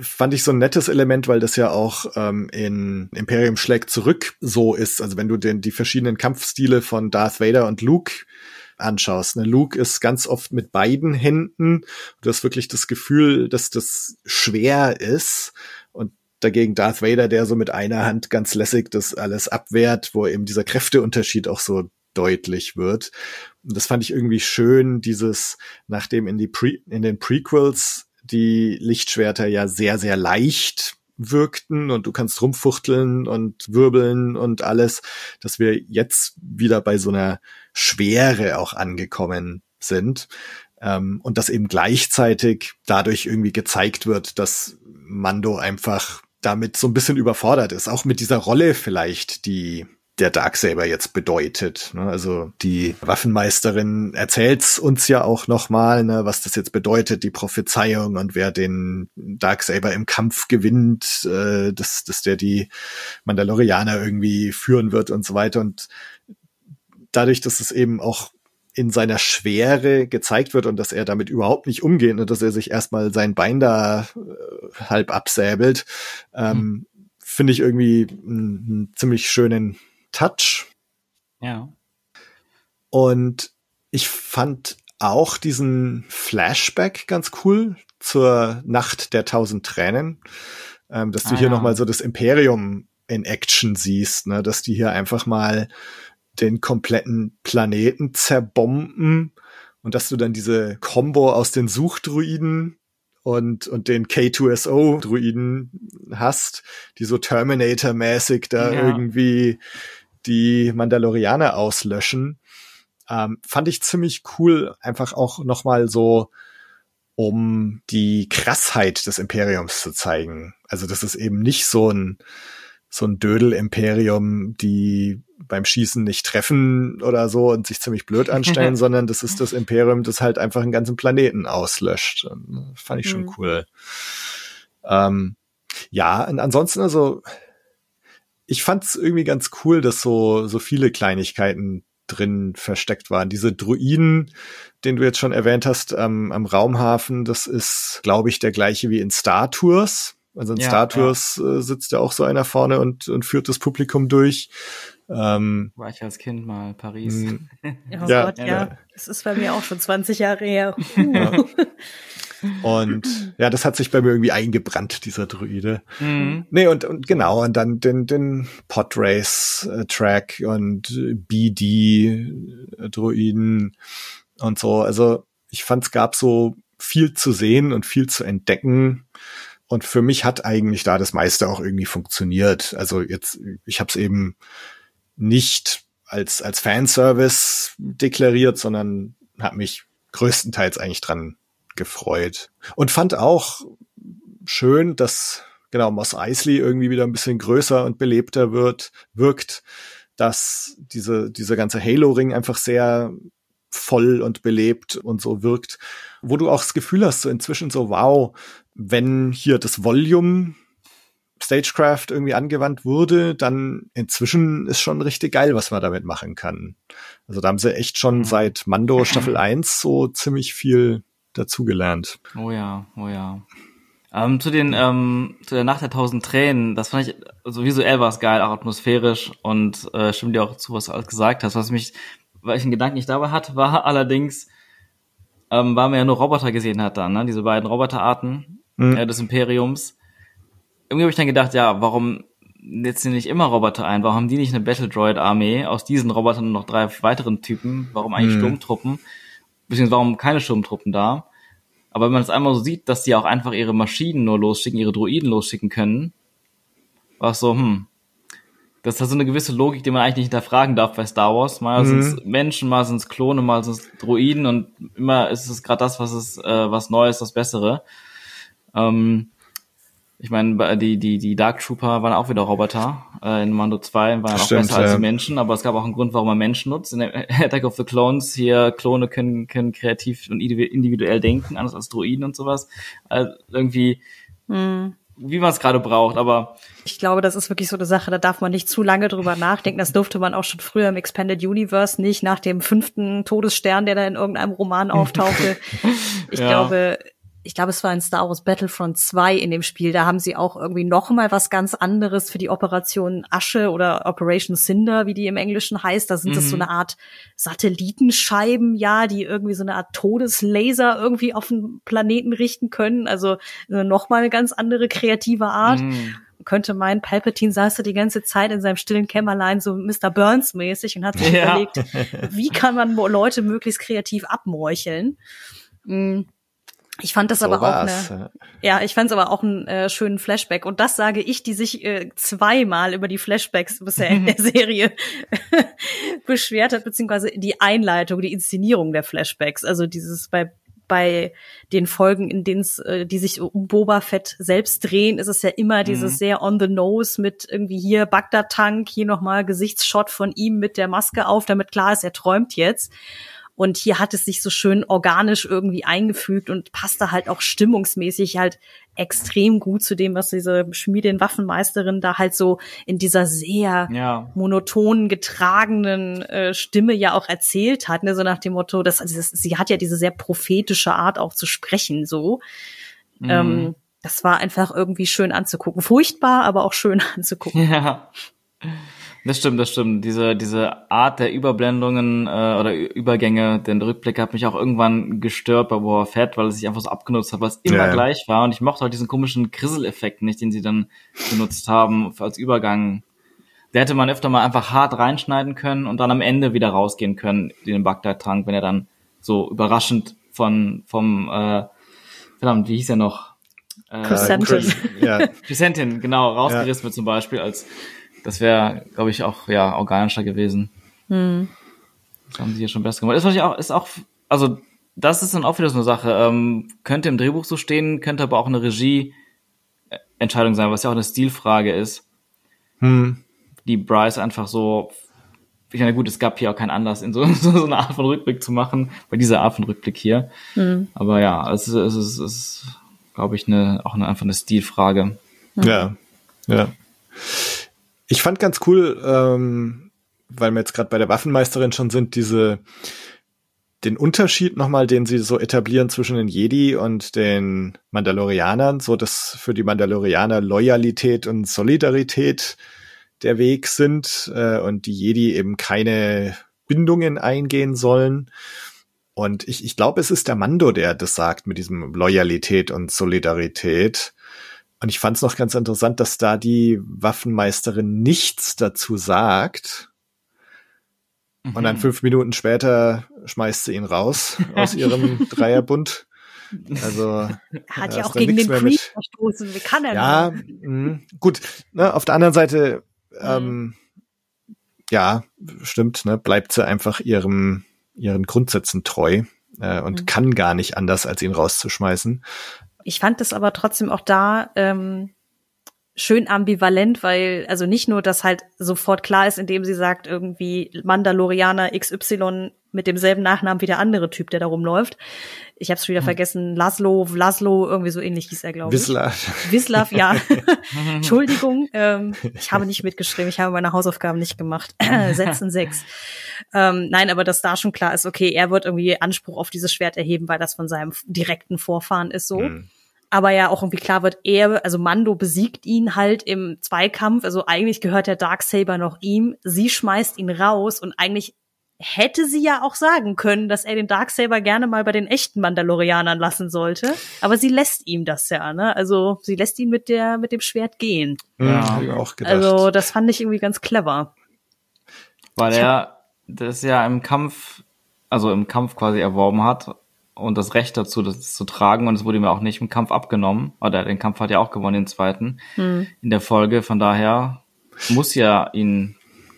fand ich so ein nettes Element, weil das ja auch ähm, in Imperium schlägt zurück so ist. Also wenn du den, die verschiedenen Kampfstile von Darth Vader und Luke anschaust. Ne? Luke ist ganz oft mit beiden Händen. Du hast wirklich das Gefühl, dass das schwer ist. Und dagegen Darth Vader, der so mit einer Hand ganz lässig das alles abwehrt, wo eben dieser Kräfteunterschied auch so deutlich wird. Und das fand ich irgendwie schön, dieses, nachdem in die Pre in den Prequels die Lichtschwerter ja sehr, sehr leicht wirkten und du kannst rumfuchteln und wirbeln und alles, dass wir jetzt wieder bei so einer Schwere auch angekommen sind. Ähm, und dass eben gleichzeitig dadurch irgendwie gezeigt wird, dass Mando einfach damit so ein bisschen überfordert ist, auch mit dieser Rolle vielleicht, die der Darksaber jetzt bedeutet. Ne? Also die Waffenmeisterin erzählt's uns ja auch nochmal, ne, was das jetzt bedeutet, die Prophezeiung und wer den Darksaber im Kampf gewinnt, äh, dass, dass der die Mandalorianer irgendwie führen wird und so weiter. Und dadurch, dass es eben auch in seiner Schwere gezeigt wird und dass er damit überhaupt nicht umgeht und dass er sich erstmal sein Bein da äh, halb absäbelt, ähm, finde ich irgendwie einen, ziemlich schönen Touch. Ja. Und ich fand auch diesen Flashback ganz cool zur Nacht der tausend Tränen, ähm, dass du Ah, hier ja. noch mal so das Imperium in Action siehst, ne, dass die hier einfach mal den kompletten Planeten zerbomben und dass du dann diese Combo aus den Suchdruiden und, und den K2SO-Druiden hast, die so Terminator-mäßig da Ja. irgendwie die Mandalorianer auslöschen. Ähm, fand ich ziemlich cool, einfach auch nochmal so, um die Krassheit des Imperiums zu zeigen. Also das ist eben nicht so ein, so ein Dödel-Imperium, die beim Schießen nicht treffen oder so und sich ziemlich blöd anstellen, *laughs* sondern das ist das Imperium, das halt einfach einen ganzen Planeten auslöscht. Fand ich schon Mhm. cool. Ähm, ja, und ansonsten also, ich fand's irgendwie ganz cool, dass so, so viele Kleinigkeiten drin versteckt waren. Diese Druiden, den du jetzt schon erwähnt hast, ähm, am Raumhafen, das ist, glaube ich, der gleiche wie in Star Tours. Also in Ja, Star Tours äh, sitzt ja auch so einer vorne und, und führt das Publikum durch. Ähm, War ich als Kind mal Paris. mh, *laughs* Oh Ja, Gott, ja. ja. Das ist bei mir auch schon 20 Jahre her. *laughs* und ja, das hat sich bei mir irgendwie eingebrannt, dieser Druide. Mhm. Nee, und, und genau, und dann den, den Podrace-Track und äh, BD-Druiden und so. Also ich fand, es gab so viel zu sehen und viel zu entdecken. Und für mich hat eigentlich da das meiste auch irgendwie funktioniert. Also jetzt, ich habe es eben nicht als, als Fanservice deklariert, sondern habe mich größtenteils eigentlich dran gefreut. Und fand auch schön, dass genau Moss Eisley irgendwie wieder ein bisschen größer und belebter wird, wirkt, dass diese, dieser ganze Halo-Ring einfach sehr voll und belebt und so wirkt, wo du auch das Gefühl hast, so inzwischen so, wow, wenn hier das Volume Stagecraft irgendwie angewandt wurde, dann inzwischen ist schon richtig geil, was man damit machen kann. Also da haben sie echt schon seit Mando *clears throat* Staffel 1 so ziemlich viel dazugelernt. Oh ja, oh ja. Ähm, zu den, ähm, zu der Nacht der tausend Tränen, das fand ich, also visuell war es geil, auch atmosphärisch und äh, stimmt dir auch zu, was du alles gesagt hast. Was mich, weil ich einen Gedanken nicht dabei hatte, war *laughs* allerdings, ähm, weil man ja nur Roboter gesehen hat dann, ne? diese beiden Roboterarten Mhm. äh, des Imperiums. Irgendwie habe ich dann gedacht, ja, warum setzen die nicht immer Roboter ein? Warum haben die nicht eine Battle Droid Armee aus diesen Robotern noch drei weiteren Typen? Warum eigentlich Mhm. Sturmtruppen? Beziehungsweise warum keine Sturmtruppen da? Aber wenn man es einmal so sieht, dass die auch einfach ihre Maschinen nur losschicken, ihre Droiden losschicken können, war es so, hm, das hat so eine gewisse Logik, die man eigentlich nicht hinterfragen darf bei Star Wars. Mal Mhm. sind es Menschen, mal sind es Klone, mal sind es Droiden und immer ist es gerade das, was ist, äh, was Neues, das Bessere. Ähm, ich meine, bei- die, die, die Dark Trooper waren auch wieder Roboter. Äh, in Mando 2 waren auch Stimmt, besser als ja. die Menschen, aber es gab auch einen Grund, warum man Menschen nutzt. In der *laughs* Attack of the Clones hier, Klone können, können kreativ und individu- individuell denken, anders als Droiden und sowas. Also irgendwie, Hm. wie man es gerade braucht, aber Ich glaube, das ist wirklich so eine Sache, da darf man nicht zu lange drüber nachdenken. Das durfte man auch schon früher im Expanded Universe nicht, nach dem fünften Todesstern, der da in irgendeinem Roman auftauchte. *laughs* Ich Ja. glaube, ich glaube, es war in Star Wars Battlefront 2 in dem Spiel. Da haben sie auch irgendwie noch mal was ganz anderes für die Operation Asche oder Operation Cinder, wie die im Englischen heißt. Da sind das so Mhm. eine Art Satellitenscheiben, ja, die irgendwie so eine Art Todeslaser irgendwie auf den Planeten richten können. Also äh, noch mal eine ganz andere kreative Art mh, könnte meinen, Palpatine saß da die ganze Zeit in seinem stillen Kämmerlein so Mr. Burns mäßig und hat sich Ja. überlegt, *laughs* wie kann man Leute möglichst kreativ abmorcheln. Mm. Ich fand das So aber auch war's, eine, ja. ich fand es aber auch einen äh, schönen Flashback. Und das sage ich, die sich äh, zweimal über die Flashbacks bisher in der *laughs* Serie *laughs* beschwert hat, beziehungsweise die Einleitung, die Inszenierung der Flashbacks. Also dieses bei bei den Folgen, in denen es, äh, die sich um Boba Fett selbst drehen, ist es ja immer dieses Mhm. sehr on the nose mit irgendwie hier Bagdad-Tank, hier nochmal Gesichtsshot von ihm mit der Maske auf, damit klar ist, er träumt jetzt. Und hier hat es sich so schön organisch irgendwie eingefügt und passte halt auch stimmungsmäßig halt extrem gut zu dem, was diese Schmiedin-Waffenmeisterin da halt so in dieser sehr ja. monoton getragenen äh, Stimme ja auch erzählt hat, ne? so nach dem Motto, dass also das, sie hat ja diese sehr prophetische Art auch zu sprechen, so. Mhm. Ähm, das war einfach irgendwie schön anzugucken. Furchtbar, aber auch schön *laughs* anzugucken. Ja. Das stimmt, das stimmt. Diese, diese Art der Überblendungen äh, oder Übergänge, den Rückblick hat mich auch irgendwann gestört bei Boba Fett, weil es sich einfach so abgenutzt hat, weil es immer Ja, ja. gleich war. Und ich mochte auch diesen komischen Krisseleffekt nicht, den sie dann benutzt haben als Übergang. Der hätte man öfter mal einfach hart reinschneiden können und dann am Ende wieder rausgehen können, den Bagdad-Trank, wenn er dann so überraschend von, vom, äh, verdammt, wie hieß er noch? Äh, Crescentin. Chris- Ja, *laughs* Crescentin, genau, rausgerissen wird zum Beispiel als, das wäre, glaube ich, auch, ja, organischer gewesen. Hm. Das haben sie hier schon besser gemacht. Ich auch, ist auch, also, das ist dann auch wieder so eine Sache, ähm, könnte im Drehbuch so stehen, könnte aber auch eine Regie-Entscheidung sein, was ja auch eine Stilfrage ist, hm. die Bryce einfach so, ich meine, gut, es gab hier auch keinen Anlass, in *laughs* so, so eine Art von Rückblick zu machen, bei dieser Art von Rückblick hier. Hm. Aber ja, es ist, es ist, es ist glaube ich, eine, auch eine, einfach eine Stilfrage. Ja, ja. Ich fand ganz cool, ähm, weil wir jetzt gerade bei der Waffenmeisterin schon sind, diese den Unterschied nochmal, den sie so etablieren zwischen den Jedi und den Mandalorianern, so dass für die Mandalorianer Loyalität und Solidarität der Weg sind äh, und die Jedi eben keine Bindungen eingehen sollen. Und ich, ich glaube, es ist der Mando, der das sagt mit diesem Loyalität und Solidarität. Und ich fand es noch ganz interessant, dass da die Waffenmeisterin nichts dazu sagt. Mhm. Und dann fünf Minuten später schmeißt sie ihn raus *laughs* aus ihrem Dreierbund. Also *laughs* hat ja auch gegen den Creed verstoßen. Wie kann er? Ja, mh, gut. Ne, auf der anderen Seite, ähm, mhm. ja, stimmt. Ne, bleibt sie einfach ihrem ihren Grundsätzen treu äh, und mhm. kann gar nicht anders, als ihn rauszuschmeißen. Ich fand es aber trotzdem auch da ähm, schön ambivalent, weil also nicht nur, dass halt sofort klar ist, indem sie sagt, irgendwie Mandalorianer XY mit demselben Nachnamen wie der andere Typ, der da rumläuft. Ich habe es wieder hm. vergessen, Laszlo, Laszlo, irgendwie so ähnlich hieß er, glaube ich. Wislav. Wislav, ja. *laughs* *laughs* Entschuldigung, ähm, ich habe nicht mitgeschrieben, ich habe meine Hausaufgaben nicht gemacht. *clears throat* Setzen sechs. Ähm, nein, aber dass da schon klar ist, okay, er wird irgendwie Anspruch auf dieses Schwert erheben, weil das von seinem direkten Vorfahren ist so. Hm aber ja auch irgendwie klar wird, er, also Mando besiegt ihn halt im Zweikampf, also eigentlich gehört der Darksaber noch ihm, sie schmeißt ihn raus und eigentlich hätte sie ja auch sagen können, dass er den Darksaber gerne mal bei den echten Mandalorianern lassen sollte, aber sie lässt ihm das ja, ne? Also sie lässt ihn mit der mit dem Schwert gehen. Ja, ja auch gedacht. Also das fand ich irgendwie ganz clever. Weil er das ja im Kampf, also im Kampf quasi erworben hat und das Recht dazu, das zu tragen. Und es wurde ihm auch nicht im Kampf abgenommen. Oder den Kampf hat er auch gewonnen, den zweiten, hm. in der Folge. Von daher muss ja ihn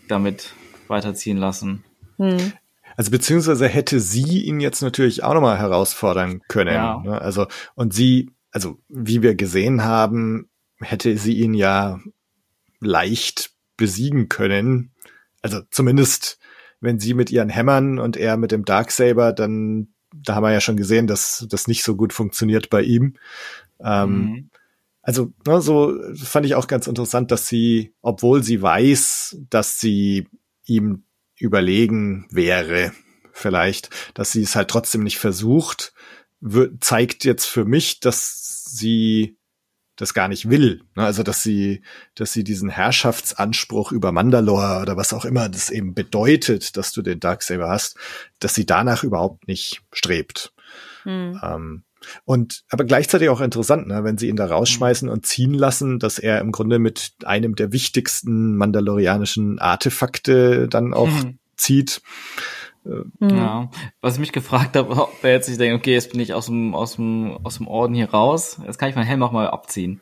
damit weiterziehen lassen. Hm. Also beziehungsweise hätte sie ihn jetzt natürlich auch nochmal herausfordern können. Ja. Ne? Also, und sie, also wie wir gesehen haben, hätte sie ihn ja leicht besiegen können. Also zumindest, wenn sie mit ihren Hämmern und er mit dem Darksaber dann da haben wir ja schon gesehen, dass das nicht so gut funktioniert bei ihm. Ähm, mhm. Also, ne, so fand ich auch ganz interessant, dass sie, obwohl sie weiß, dass sie ihm überlegen wäre, vielleicht, dass sie es halt trotzdem nicht versucht, zeigt jetzt für mich, dass sie das gar nicht will. Ne? Also dass sie, dass sie diesen Herrschaftsanspruch über Mandalore oder was auch immer das eben bedeutet, dass du den Darksaber hast, dass sie danach überhaupt nicht strebt. Hm. Ähm, und aber gleichzeitig auch interessant, ne, wenn sie ihn da rausschmeißen und ziehen lassen, dass er im Grunde mit einem der wichtigsten mandalorianischen Artefakte dann auch hm. zieht. Mhm. Ja, was ich mich gefragt habe, ob er jetzt sich denkt, okay, jetzt bin ich aus dem, aus dem, aus dem Orden hier raus, jetzt kann ich meinen Helm auch mal abziehen.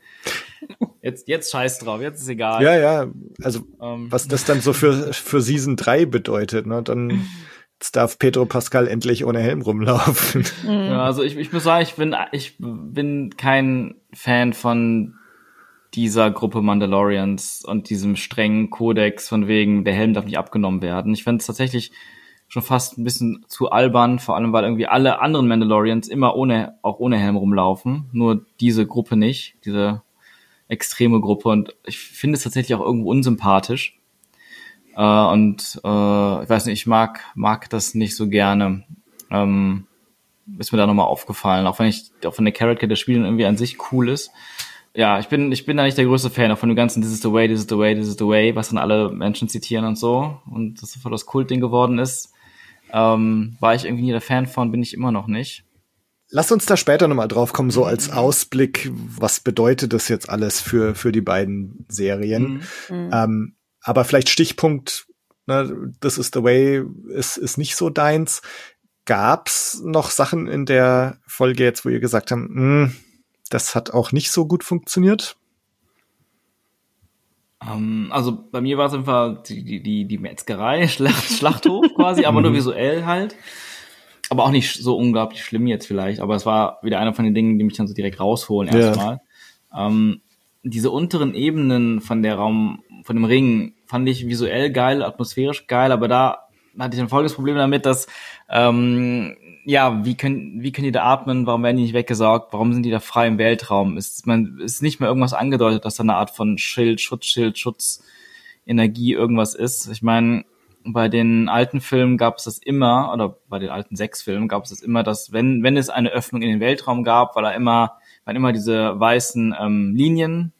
*laughs* Jetzt, jetzt scheiß drauf, jetzt ist egal. Ja, ja, also ähm. was das dann so für, für Season 3 bedeutet, ne, dann *laughs* jetzt darf Pedro Pascal endlich ohne Helm rumlaufen. *laughs* Ja, also ich, ich muss sagen, ich bin, ich bin kein Fan von dieser Gruppe Mandalorians und diesem strengen Kodex von wegen, der Helm darf nicht abgenommen werden. Ich finde es tatsächlich schon fast ein bisschen zu albern, vor allem weil irgendwie alle anderen Mandalorians immer ohne, auch ohne Helm rumlaufen, nur diese Gruppe nicht, diese extreme Gruppe und ich finde es tatsächlich auch irgendwo unsympathisch. Äh, und äh, ich weiß nicht, ich mag, mag das nicht so gerne. Ähm, ist mir da nochmal aufgefallen, auch wenn ich, auch wenn der Charakter der Spiele irgendwie an sich cool ist. Ja, ich bin, ich bin da nicht der größte Fan auch von dem ganzen This is the way, this is the way, this is the way, was dann alle Menschen zitieren und so. Und das voll das Kultding geworden ist. Ähm, war ich irgendwie nie der Fan von, bin ich immer noch nicht. Lass uns da später nochmal drauf kommen, so als Ausblick, was bedeutet das jetzt alles für, für die beiden Serien. Mhm. Ähm, aber vielleicht Stichpunkt, ne, This is the way ist, ist nicht so deins. Gab's noch Sachen in der Folge jetzt, wo ihr gesagt habt, mh, hm, das hat auch nicht so gut funktioniert? Ähm, also bei mir war es einfach die, die, die Metzgerei, *laughs* Schlacht, Schlachthof quasi, aber nur mhm. visuell halt. Aber auch nicht so unglaublich schlimm jetzt vielleicht, aber es war wieder einer von den Dingen, die mich dann so direkt rausholen erstmal. Ja. Ähm, diese unteren Ebenen von der Raum, von dem Ring, fand ich visuell geil, atmosphärisch geil, aber da hatte ich ein folgendes Problem damit, dass ähm, ja, wie können, wie können die da atmen? Warum werden die nicht weggesaugt? Warum sind die da frei im Weltraum? Ist, man, ist nicht mehr irgendwas angedeutet, dass da eine Art von Schild, Schutzschild, Schutzenergie irgendwas ist. Ich meine, bei den alten Filmen gab es das immer, oder bei den alten sechs Filmen gab es das immer, dass wenn, wenn es eine Öffnung in den Weltraum gab, weil er immer, waren immer diese weißen ähm, Linien,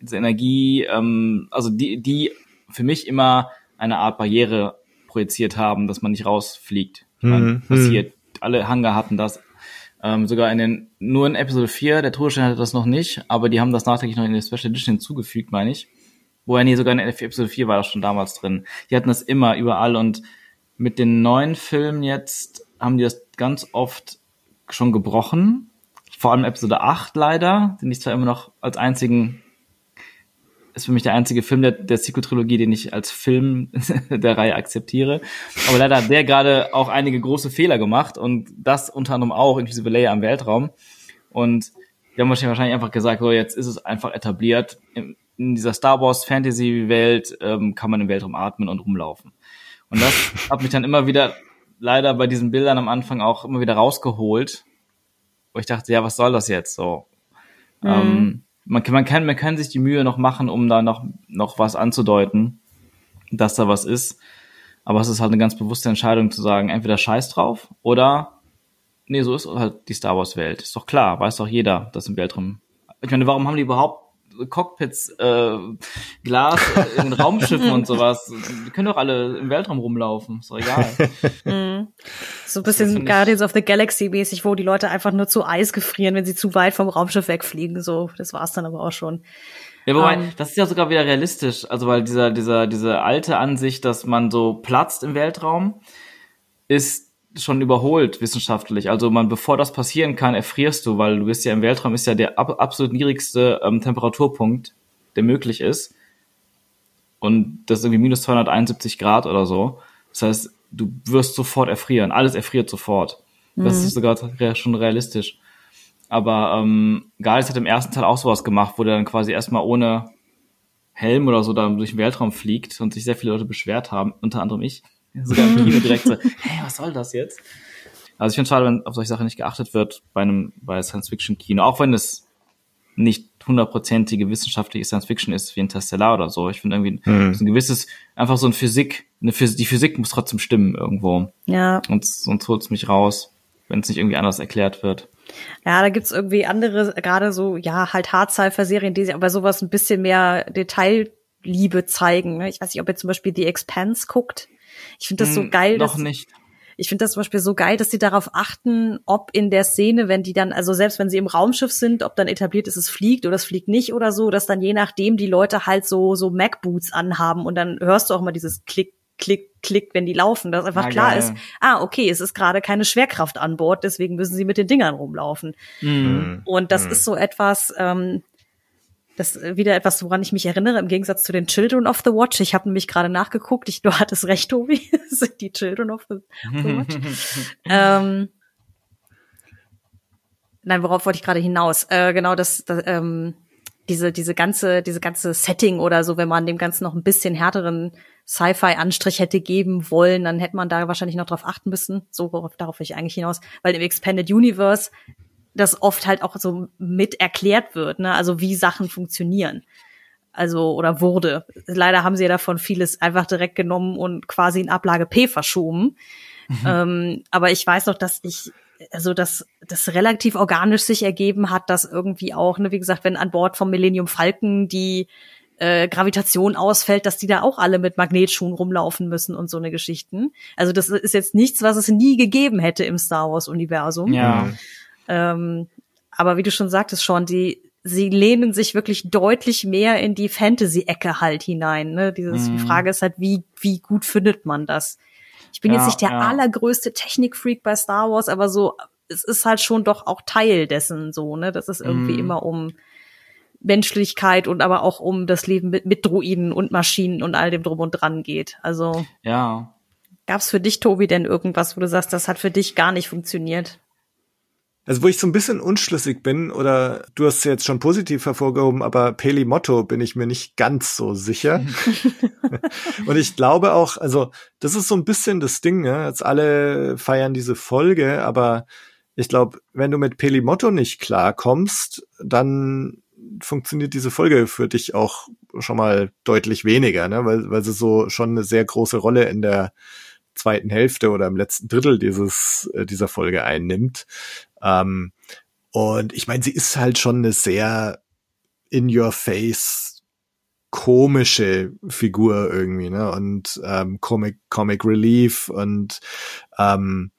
diese Energie, ähm, also die, die für mich immer eine Art Barriere projiziert haben, dass man nicht rausfliegt. Mhm. passiert. Alle Hangar hatten das. Ähm, sogar in den, nur in Episode 4, der Todesstern hatte das noch nicht, aber die haben das nachträglich noch in der Special Edition hinzugefügt, meine ich. Woher nee, sogar in Episode 4 war das schon damals drin. Die hatten das immer überall und mit den neuen Filmen jetzt haben die das ganz oft schon gebrochen. Vor allem Episode 8 leider, den ich zwar immer noch als einzigen, ist für mich der einzige Film der, der Sequel-Trilogie, den ich als Film *laughs* der Reihe akzeptiere. Aber leider hat der gerade auch einige große Fehler gemacht und das unter anderem auch, inklusive Leia im Weltraum. Und die haben wahrscheinlich einfach gesagt, so jetzt ist es einfach etabliert. In, in dieser Star Wars Fantasy Welt ähm, kann man im Weltraum atmen und rumlaufen. Und das hat mich dann immer wieder leider bei diesen Bildern am Anfang auch immer wieder rausgeholt, wo ich dachte, ja, was soll das jetzt so? Ähm, man, kann, man, kann, man kann sich die Mühe noch machen, um da noch, noch was anzudeuten, dass da was ist. Aber es ist halt eine ganz bewusste Entscheidung zu sagen, entweder scheiß drauf oder nee, so ist halt die Star Wars Welt. Ist doch klar, weiß doch jeder, dass im Weltraum. Ich meine, warum haben die überhaupt Cockpits, äh, Glas in *laughs* Raumschiffen und sowas? Die können doch alle im Weltraum rumlaufen, ist doch egal. *laughs* So ein bisschen Guardians of the Galaxy mäßig, wo die Leute einfach nur zu Eis gefrieren, wenn sie zu weit vom Raumschiff wegfliegen. So, das war's dann aber auch schon. Ja, wobei, Ähm. das ist ja sogar wieder realistisch. Also, weil dieser, dieser, diese alte Ansicht, dass man so platzt im Weltraum, ist schon überholt wissenschaftlich. Also, man, bevor das passieren kann, erfrierst du, weil du bist ja im Weltraum ist ja der ab, absolut niedrigste ähm, Temperaturpunkt, der möglich ist. Und das ist irgendwie minus 271 Grad oder so. Das heißt, du wirst sofort erfrieren. Alles erfriert sofort. Das ist sogar schon realistisch. Aber ähm, Gardis hat im ersten Teil auch sowas gemacht, wo der dann quasi erstmal ohne Helm oder so da durch den Weltraum fliegt und sich sehr viele Leute beschwert haben, unter anderem ich. Sogar im Kino direkt so, *laughs* hey, was soll das jetzt? Also ich finde es schade, wenn auf solche Sachen nicht geachtet wird bei einem bei Science-Fiction-Kino, auch wenn es nicht hundertprozentige wissenschaftliche Science-Fiction ist wie Interstellar oder so. Ich finde irgendwie Hm. so ein gewisses, einfach so ein Physik, eine Phys die Physik muss trotzdem stimmen irgendwo. Ja, Und sonst holt es mich raus, wenn es nicht irgendwie anders erklärt wird. ja, da gibt's irgendwie andere, gerade so, ja, halt Hard-Cypher-Serien, die sich aber sowas ein bisschen mehr Detailliebe zeigen. ne? Ich weiß nicht, ob ihr zum Beispiel The Expanse guckt. Ich finde das so Hm, geil. Noch dass, nicht. Ich finde das zum Beispiel so geil, dass sie darauf achten, ob in der Szene, wenn die dann, also selbst wenn sie im Raumschiff sind, ob dann etabliert ist, es fliegt oder es fliegt nicht oder so, dass dann je nachdem die Leute halt so, so Mac-Boots anhaben und dann hörst du auch mal dieses Klick, Klick, Klick, wenn die laufen, dass einfach Na, klar geil. ist, ah, okay, es ist gerade keine Schwerkraft an Bord, deswegen müssen sie mit den Dingern rumlaufen. Mhm. Und das ist so etwas, ähm, das ist wieder etwas, woran ich mich erinnere, im Gegensatz zu den Children of the Watch. Ich habe nämlich gerade nachgeguckt, ich, du hattest recht, Tobi, *laughs* das sind die Children of the, the Watch. *laughs* ähm, nein, worauf wollte ich gerade hinaus? Äh, genau, das, das ähm, diese, diese ganze, diese ganze Setting oder so, wenn man dem Ganzen noch ein bisschen härteren Sci-Fi-Anstrich hätte geben wollen, dann hätte man da wahrscheinlich noch drauf achten müssen. So, darauf will ich eigentlich hinaus. Weil im Expanded Universe das oft halt auch so mit erklärt wird, ne? Also wie Sachen funktionieren. Also, oder wurde. Leider haben sie ja davon vieles einfach direkt genommen und quasi in Ablage P verschoben. Ähm, aber ich weiß noch, dass ich, also dass das relativ organisch sich ergeben hat, dass irgendwie auch, ne, wie gesagt, wenn an Bord vom Millennium Falcon die äh, Gravitation ausfällt, dass die da auch alle mit Magnetschuhen rumlaufen müssen und so eine Geschichten. Also das ist jetzt nichts, was es nie gegeben hätte im Star Wars Universum. Ja. Ähm, aber wie du schon sagtest, schon, die, sie lehnen sich wirklich deutlich mehr in die Fantasy-Ecke halt hinein. Ne? Dieses, Die Mhm. Frage ist halt, wie, wie gut findet man das? Ich bin Ja, jetzt nicht der ja. allergrößte Technikfreak bei Star Wars, aber so, es ist halt schon doch auch Teil dessen so, ne? Dass es irgendwie Mhm. immer um Menschlichkeit und aber auch um das Leben mit, mit Druiden und Maschinen und all dem drum und dran geht. Also Ja. gab's für dich, Tobi, denn irgendwas, wo du sagst, das hat für dich gar nicht funktioniert? Also wo ich so ein bisschen unschlüssig bin, oder du hast es jetzt schon positiv hervorgehoben, aber Peli Motto bin ich mir nicht ganz so sicher. *laughs* Und ich glaube auch, also das ist so ein bisschen das Ding, ne? Jetzt alle feiern diese Folge, aber ich glaube, wenn du mit Peli Motto nicht klarkommst, dann funktioniert diese Folge für dich auch schon mal deutlich weniger, ne? weil, weil sie so schon eine sehr große Rolle in der zweiten Hälfte oder im letzten Drittel dieses äh, dieser Folge einnimmt. Ähm, und ich meine, sie ist halt schon eine sehr in your face komische Figur irgendwie, ne? Und ähm, Comic Comic Relief und ähm,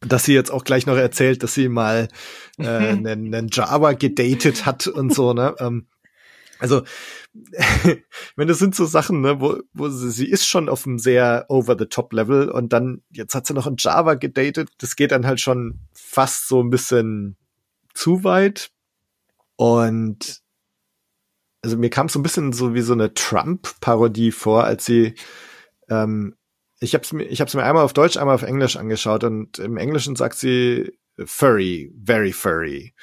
dass sie jetzt auch gleich noch erzählt, dass sie mal äh, einen, einen Java gedatet hat und so, ne? Ähm, also, *laughs* wenn das sind so Sachen, ne, wo, wo sie, sie ist schon auf einem sehr over-the-top-Level und dann, jetzt hat sie noch in Java gedatet, das geht dann halt schon fast so ein bisschen zu weit. Und also mir kam es so ein bisschen so wie so eine Trump-Parodie vor, als sie ähm, ich habe es mir, ich hab's mir einmal auf Deutsch, einmal auf Englisch angeschaut und im Englischen sagt sie furry, very furry.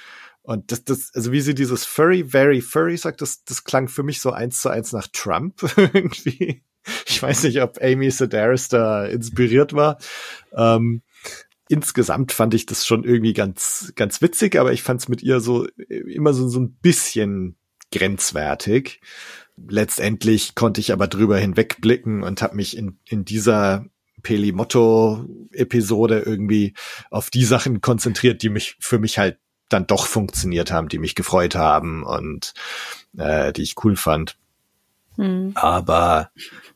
Und das, das, also wie sie dieses furry, very furry sagt, das, das klang für mich so eins zu eins nach Trump *laughs* irgendwie. Ich weiß nicht, ob Amy Sedaris da inspiriert war. Ähm, insgesamt fand ich das schon irgendwie ganz, ganz witzig, aber ich fand es mit ihr so immer so, so ein bisschen grenzwertig letztendlich konnte ich aber drüber hinwegblicken und habe mich in, in dieser Pelimotto-Episode irgendwie auf die Sachen konzentriert, die mich für mich halt dann doch funktioniert haben, die mich gefreut haben und äh, die ich cool fand. Hm. Aber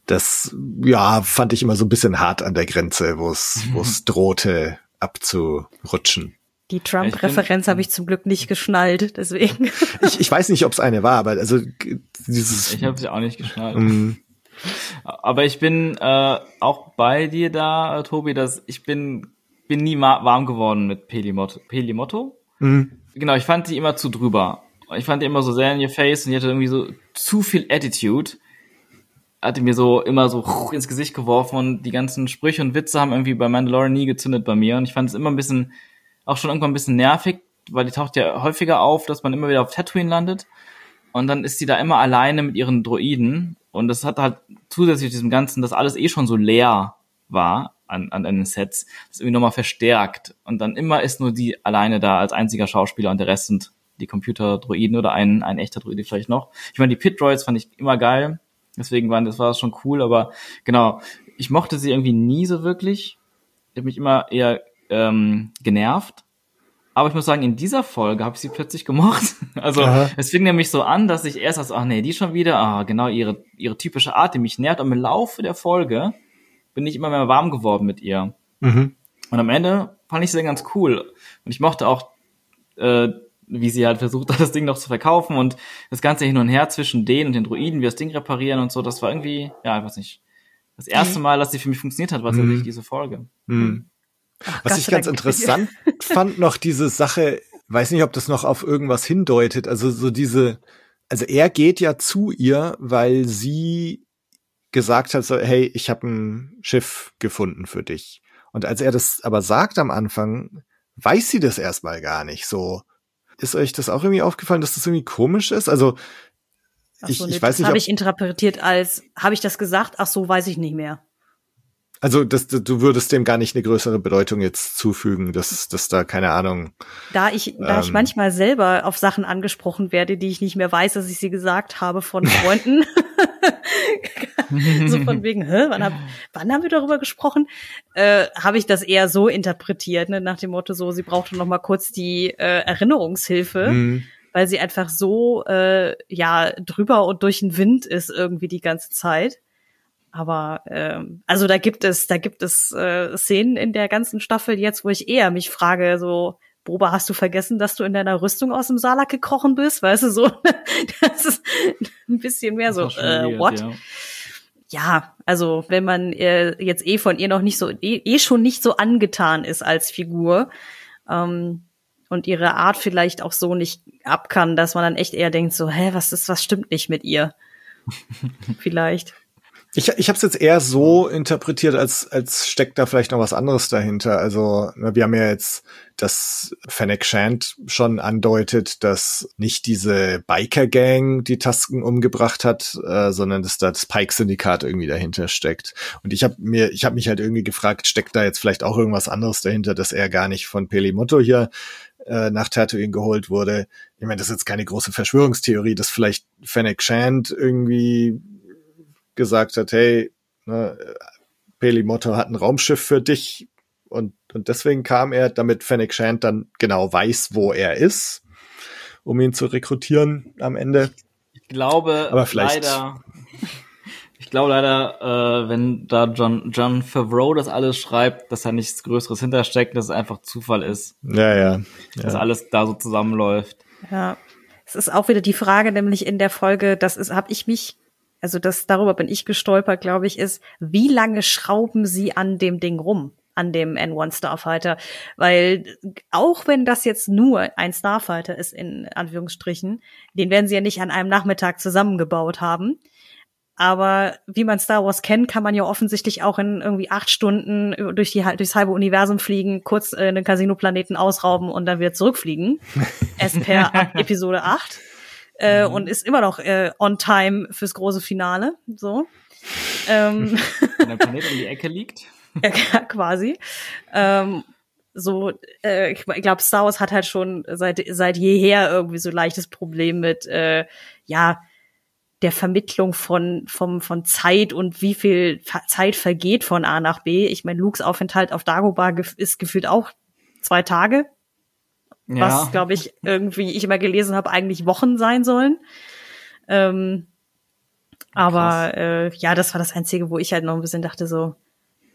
das, ja, fand ich immer so ein bisschen hart an der Grenze, wo es, wo es drohte abzurutschen. Die Trump-Referenz habe ich zum Glück nicht geschnallt, deswegen. Ich, ich weiß nicht, ob es eine war, aber also dieses. Ich habe sie auch nicht geschnallt. Mm. Aber ich bin äh, auch bei dir da, Tobi, dass ich bin bin nie warm geworden mit Pelimotto. Pelimotto? Mm. Genau, ich fand die immer zu drüber. Ich fand die immer so sehr in your face und die hatte irgendwie so zu viel Attitude. Hatte mir so immer so *laughs* ins Gesicht geworfen und die ganzen Sprüche und Witze haben irgendwie bei Mandalorian nie gezündet bei mir und ich fand es immer ein bisschen auch schon irgendwann ein bisschen nervig, weil die taucht ja häufiger auf, dass man immer wieder auf Tatooine landet. Und dann ist sie da immer alleine mit ihren Droiden. Und das hat halt zusätzlich diesem Ganzen, dass alles eh schon so leer war an, an den Sets, das irgendwie nochmal verstärkt. Und dann immer ist nur die alleine da als einziger Schauspieler und der Rest sind die Computer-Droiden oder ein, ein echter Droide vielleicht noch. Ich meine, die Pit-Droids fand ich immer geil. Deswegen waren, das war schon cool, aber genau, ich mochte sie irgendwie nie so wirklich. Ich habe mich immer eher ähm, genervt. Aber ich muss sagen, in dieser Folge habe ich sie plötzlich gemocht. *laughs* Also Aha. es fing nämlich so an, dass ich erst als, ach nee, die schon wieder, ah, genau ihre, ihre typische Art, die mich nervt. Und im Laufe der Folge bin ich immer mehr warm geworden mit ihr. Mhm. Und am Ende fand ich sie ganz cool. Und ich mochte auch, äh, wie sie halt versucht hat, *laughs* das Ding noch zu verkaufen und das Ganze hin und her zwischen denen und den Druiden, wie das Ding reparieren und so. Das war irgendwie, ja, ich weiß nicht. Das erste mhm. Mal, dass sie für mich funktioniert hat, war mhm. tatsächlich diese Folge. Mhm. Ach, Was ich ganz interessant *laughs* fand, noch diese Sache, weiß nicht, ob das noch auf irgendwas hindeutet, also so diese, also er geht ja zu ihr, weil sie gesagt hat, so, hey, ich habe ein Schiff gefunden für dich. Und als er das aber sagt am Anfang, weiß sie das erstmal gar nicht. So, ist euch das auch irgendwie aufgefallen, dass das irgendwie komisch ist? Also, so, ich, nee, ich weiß nicht. Das habe ich interpretiert als, habe ich das gesagt? Ach so, weiß ich nicht mehr. Also das, du würdest dem gar nicht eine größere Bedeutung jetzt zufügen, dass, dass da keine Ahnung. Da ich, da ich ähm, manchmal selber auf Sachen angesprochen werde, die ich nicht mehr weiß, dass ich sie gesagt habe von *laughs* Freunden. *laughs* so von wegen, hä, wann, hab, wann haben wir darüber gesprochen? Äh, habe ich das eher so interpretiert, ne, nach dem Motto so, sie brauchte noch mal kurz die äh, Erinnerungshilfe. Mhm weil sie einfach so äh, ja drüber und durch den Wind ist irgendwie die ganze Zeit. Aber ähm, also da gibt es, da gibt es äh, Szenen in der ganzen Staffel jetzt, wo ich eher mich frage, so, Boba, hast du vergessen, dass du in deiner Rüstung aus dem Salak gekrochen bist? Weißt du, so, *laughs* das ist ein bisschen mehr so, äh, what? Ja. ja. also wenn man äh, jetzt eh von ihr noch nicht so, eh, eh schon nicht so angetan ist als Figur, ähm, und ihre Art vielleicht auch so nicht ab kann, dass man dann echt eher denkt, so, hä, was ist, was stimmt nicht mit ihr? *laughs* vielleicht. Ich, ich habe es jetzt eher so interpretiert, als, als steckt da vielleicht noch was anderes dahinter. Also wir haben ja jetzt, dass Fennec Shand schon andeutet, dass nicht diese Biker-Gang die Tasken umgebracht hat, äh, sondern dass da das Pike-Syndikat irgendwie dahinter steckt. Und ich habe mir, ich habe mich halt irgendwie gefragt, steckt da jetzt vielleicht auch irgendwas anderes dahinter, dass er gar nicht von Pelimotto hier äh, nach Tatooine geholt wurde, ich meine, das ist jetzt keine große Verschwörungstheorie, dass vielleicht Fennec Shand irgendwie gesagt hat, hey, ne, Peli Motto hat ein Raumschiff für dich und, und deswegen kam er, damit Fennec Shand dann genau weiß, wo er ist, um ihn zu rekrutieren am Ende. Ich glaube, Aber vielleicht- leider, *laughs* ich glaube leider, äh, wenn da John, John Favreau das alles schreibt, dass da nichts Größeres hintersteckt, dass es einfach Zufall ist, Ja, ja. dass ja. alles da so zusammenläuft. Ja, es ist auch wieder die Frage, nämlich in der Folge, das ist, habe ich mich, also das darüber bin ich gestolpert, glaube ich, ist, wie lange schrauben sie an dem Ding rum, an dem N1 Starfighter? Weil auch wenn das jetzt nur ein Starfighter ist in Anführungsstrichen, den werden sie ja nicht an einem Nachmittag zusammengebaut haben. Aber wie man Star Wars kennt, kann man ja offensichtlich auch in irgendwie acht Stunden durch die, durchs halbe Universum fliegen, kurz äh, einen Casino-Planeten ausrauben und dann wieder zurückfliegen. *laughs* As per *laughs* Episode 8. Äh, Und ist immer noch äh, on time fürs große Finale. So. Ähm, *laughs* Wenn der Planet um die Ecke liegt. *laughs* ja, quasi. Ähm, so, äh, ich glaube, Star Wars hat halt schon seit seit jeher irgendwie so leichtes Problem mit, äh, ja, der Vermittlung von vom von Zeit und wie viel Zeit vergeht von A nach B. Ich meine, Lukes Aufenthalt auf Dagobah ist gefühlt auch zwei Tage, was glaube ich irgendwie ich immer gelesen habe, eigentlich Wochen sein sollen. Ähm, aber äh, ja, das war das Einzige, wo ich halt noch ein bisschen dachte so,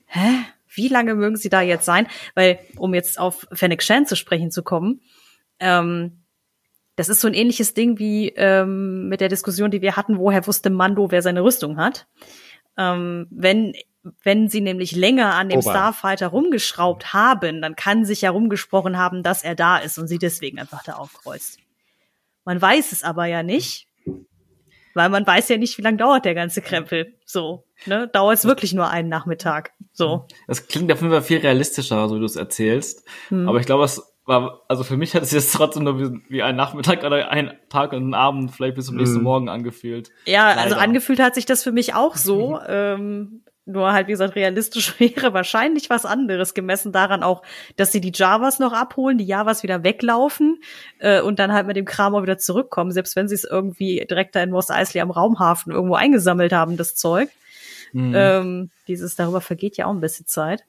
hä? Wie lange mögen sie da jetzt sein? Weil, um jetzt auf Fennec Shan zu sprechen zu kommen, ähm, das ist so ein ähnliches Ding wie ähm, mit der Diskussion, die wir hatten, woher wusste Mando, wer seine Rüstung hat. Ähm, wenn, wenn sie nämlich länger an dem Ober. Starfighter rumgeschraubt haben, dann kann sich ja rumgesprochen haben, dass er da ist und sie deswegen einfach da aufkreuzt. Man weiß es aber ja nicht, weil man weiß ja nicht, wie lange dauert der ganze Krempel. So, ne? Dauert es wirklich nur einen Nachmittag. So. Das klingt auf jeden Fall viel realistischer, so wie du es erzählst. Hm. Aber ich glaube, es war, also für mich hat es jetzt trotzdem nur wie, wie ein Nachmittag oder ein Tag und ein Abend, vielleicht bis zum nächsten Mhm. Morgen angefühlt. Ja, also Leider. angefühlt hat sich das für mich auch so. ähm, nur halt, wie gesagt, realistisch *laughs* wäre wahrscheinlich was anderes, gemessen daran auch, dass sie die Javas noch abholen, die Javas wieder weglaufen äh, und dann halt mit dem Kram auch wieder zurückkommen, selbst wenn sie es irgendwie direkt da in Mos Eisley am Raumhafen irgendwo eingesammelt haben, das Zeug. Mhm. Ähm, dieses darüber vergeht ja auch ein bisschen Zeit.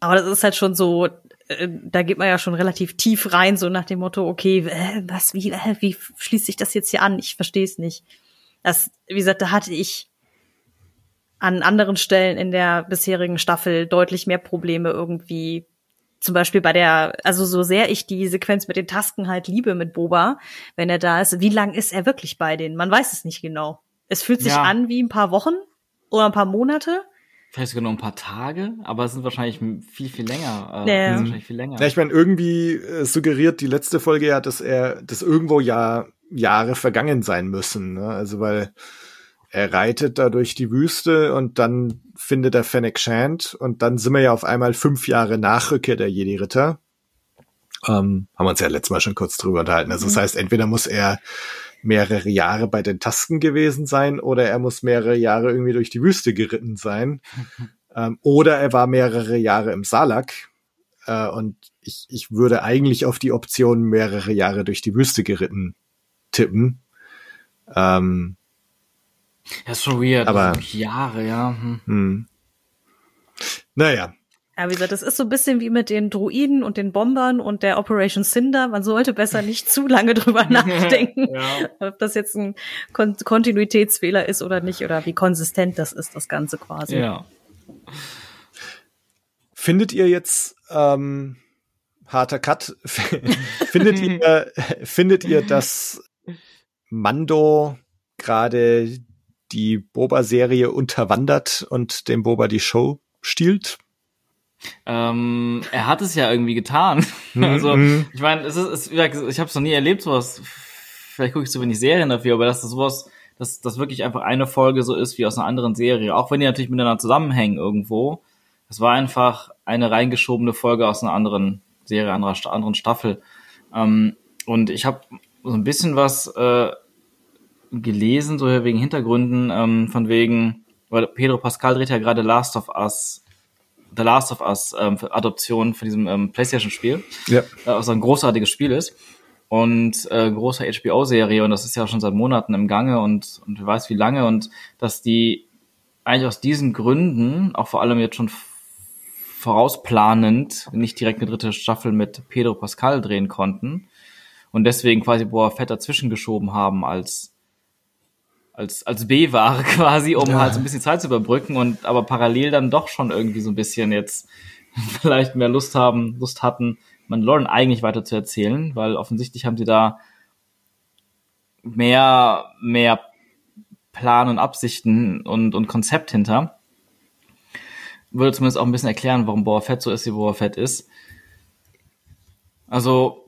Aber das ist halt schon so, äh, da geht man ja schon relativ tief rein, so nach dem Motto, okay, äh, was, wie, äh, wie schließt sich das jetzt hier an? Ich verstehe es nicht. Das, wie gesagt, da hatte ich an anderen Stellen in der bisherigen Staffel deutlich mehr Probleme irgendwie. Zum Beispiel bei der, also so sehr ich die Sequenz mit den Tasken halt liebe mit Boba, wenn er da ist, wie lang ist er wirklich bei denen? Man weiß es nicht genau. Es fühlt sich Ja. an wie ein paar Wochen oder ein paar Monate. Vielleicht sogar nur ein paar Tage, aber es sind wahrscheinlich viel, viel länger. Äh, Ja. sind wahrscheinlich viel länger. Ja, ich meine, irgendwie äh, suggeriert die letzte Folge ja, dass er, dass irgendwo ja Jahre vergangen sein müssen. Ne? Also weil er reitet da durch die Wüste und dann findet er Fennec Shand und dann sind wir ja auf einmal fünf Jahre nach Rückkehr der Jedi-Ritter. Ähm, haben wir uns ja letztes Mal schon kurz drüber unterhalten. Also das heißt, entweder muss er mehrere Jahre bei den Tasken gewesen sein oder er muss mehrere Jahre irgendwie durch die Wüste geritten sein. *laughs* ähm, oder er war mehrere Jahre im Salak. Äh, und ich, ich würde eigentlich auf die Option mehrere Jahre durch die Wüste geritten tippen. Ähm, Das ist schon weird. Aber- Jahre, ja. Hm. hm. Naja, Ja, wie gesagt, das ist so ein bisschen wie mit den Druiden und den Bombern und der Operation Cinder. Man sollte besser nicht zu lange drüber *laughs* nachdenken, Ja. ob das jetzt ein Kon Kontinuitätsfehler ist oder nicht oder wie konsistent das ist, das Ganze quasi. ja. findet ihr jetzt ähm, harter Cut? *laughs* findet ihr *laughs* findet ihr, dass Mando gerade die Boba-Serie unterwandert und dem Boba die Show stiehlt? Ähm, er hat es ja irgendwie getan. *laughs* also, Mhm. ich meine, es ist, es, ich habe es noch nie erlebt, sowas. Vielleicht gucke ich zu wenig Serien dafür, aber dass das sowas, dass das wirklich einfach eine Folge so ist wie aus einer anderen Serie, auch wenn die natürlich miteinander zusammenhängen irgendwo. Es war einfach eine reingeschobene Folge aus einer anderen Serie, anderer anderen Staffel. Ähm, und ich habe so ein bisschen was äh, gelesen, so wegen Hintergründen, ähm, von wegen, weil Pedro Pascal dreht ja gerade Last of Us The Last of Us ähm, für Adoption von diesem ähm, PlayStation-Spiel, Ja. äh, was ein großartiges Spiel ist. und äh, großer HBO-Serie und das ist ja schon seit Monaten im Gange und, und wer weiß wie lange und dass die eigentlich aus diesen Gründen, auch vor allem jetzt schon vorausplanend, nicht direkt eine dritte Staffel mit Pedro Pascal drehen konnten und deswegen quasi Boa Fett dazwischen geschoben haben als als als B-Ware *laughs* quasi, um ja. halt so ein bisschen Zeit zu überbrücken und aber parallel dann doch schon irgendwie so ein bisschen jetzt *laughs* vielleicht mehr Lust haben, Lust hatten, Mandalorian eigentlich weiter zu erzählen, weil offensichtlich haben sie da mehr mehr Plan und Absichten und und Konzept hinter. Würde zumindest auch ein bisschen erklären, warum Boa Fett so ist, wie Boa Fett ist. Also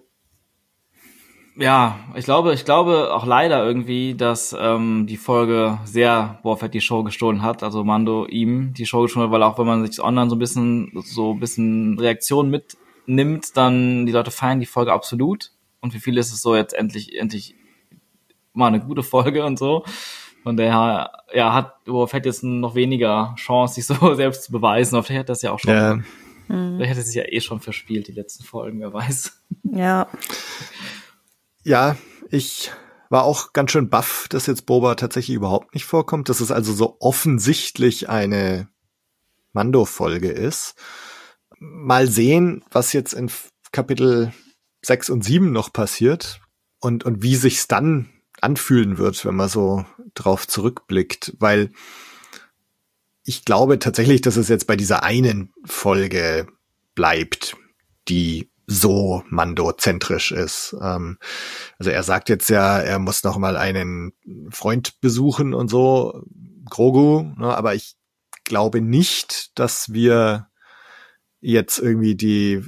ja, ich glaube, ich glaube auch leider irgendwie, dass ähm, die Folge sehr Boa Fett die Show gestohlen hat. Also Mando ihm die Show gestohlen hat, weil auch wenn man sich online so ein bisschen so ein bisschen Reaktionen mitnimmt, dann die Leute feiern die Folge absolut. Und für viele ist es so jetzt endlich endlich mal eine gute Folge und so. Von daher ja, hat Boa Fett jetzt noch weniger Chance, sich so *laughs* selbst zu beweisen. Auf der hat das ja auch schon. Ja. Mhm. Der hätte sich ja eh schon verspielt, die letzten Folgen, wer weiß. Ja. *laughs* Ja, ich war auch ganz schön baff, dass jetzt Boba tatsächlich überhaupt nicht vorkommt, dass es also so offensichtlich eine Mando-Folge ist. Mal sehen, was jetzt in Kapitel 6 und 7 noch passiert und, und wie sich's dann anfühlen wird, wenn man so drauf zurückblickt, weil ich glaube tatsächlich, dass es jetzt bei dieser einen Folge bleibt, die so Mando-zentrisch ist. Ähm, also er sagt jetzt ja, er muss noch mal einen Freund besuchen und so, Grogu, ne, aber ich glaube nicht, dass wir jetzt irgendwie die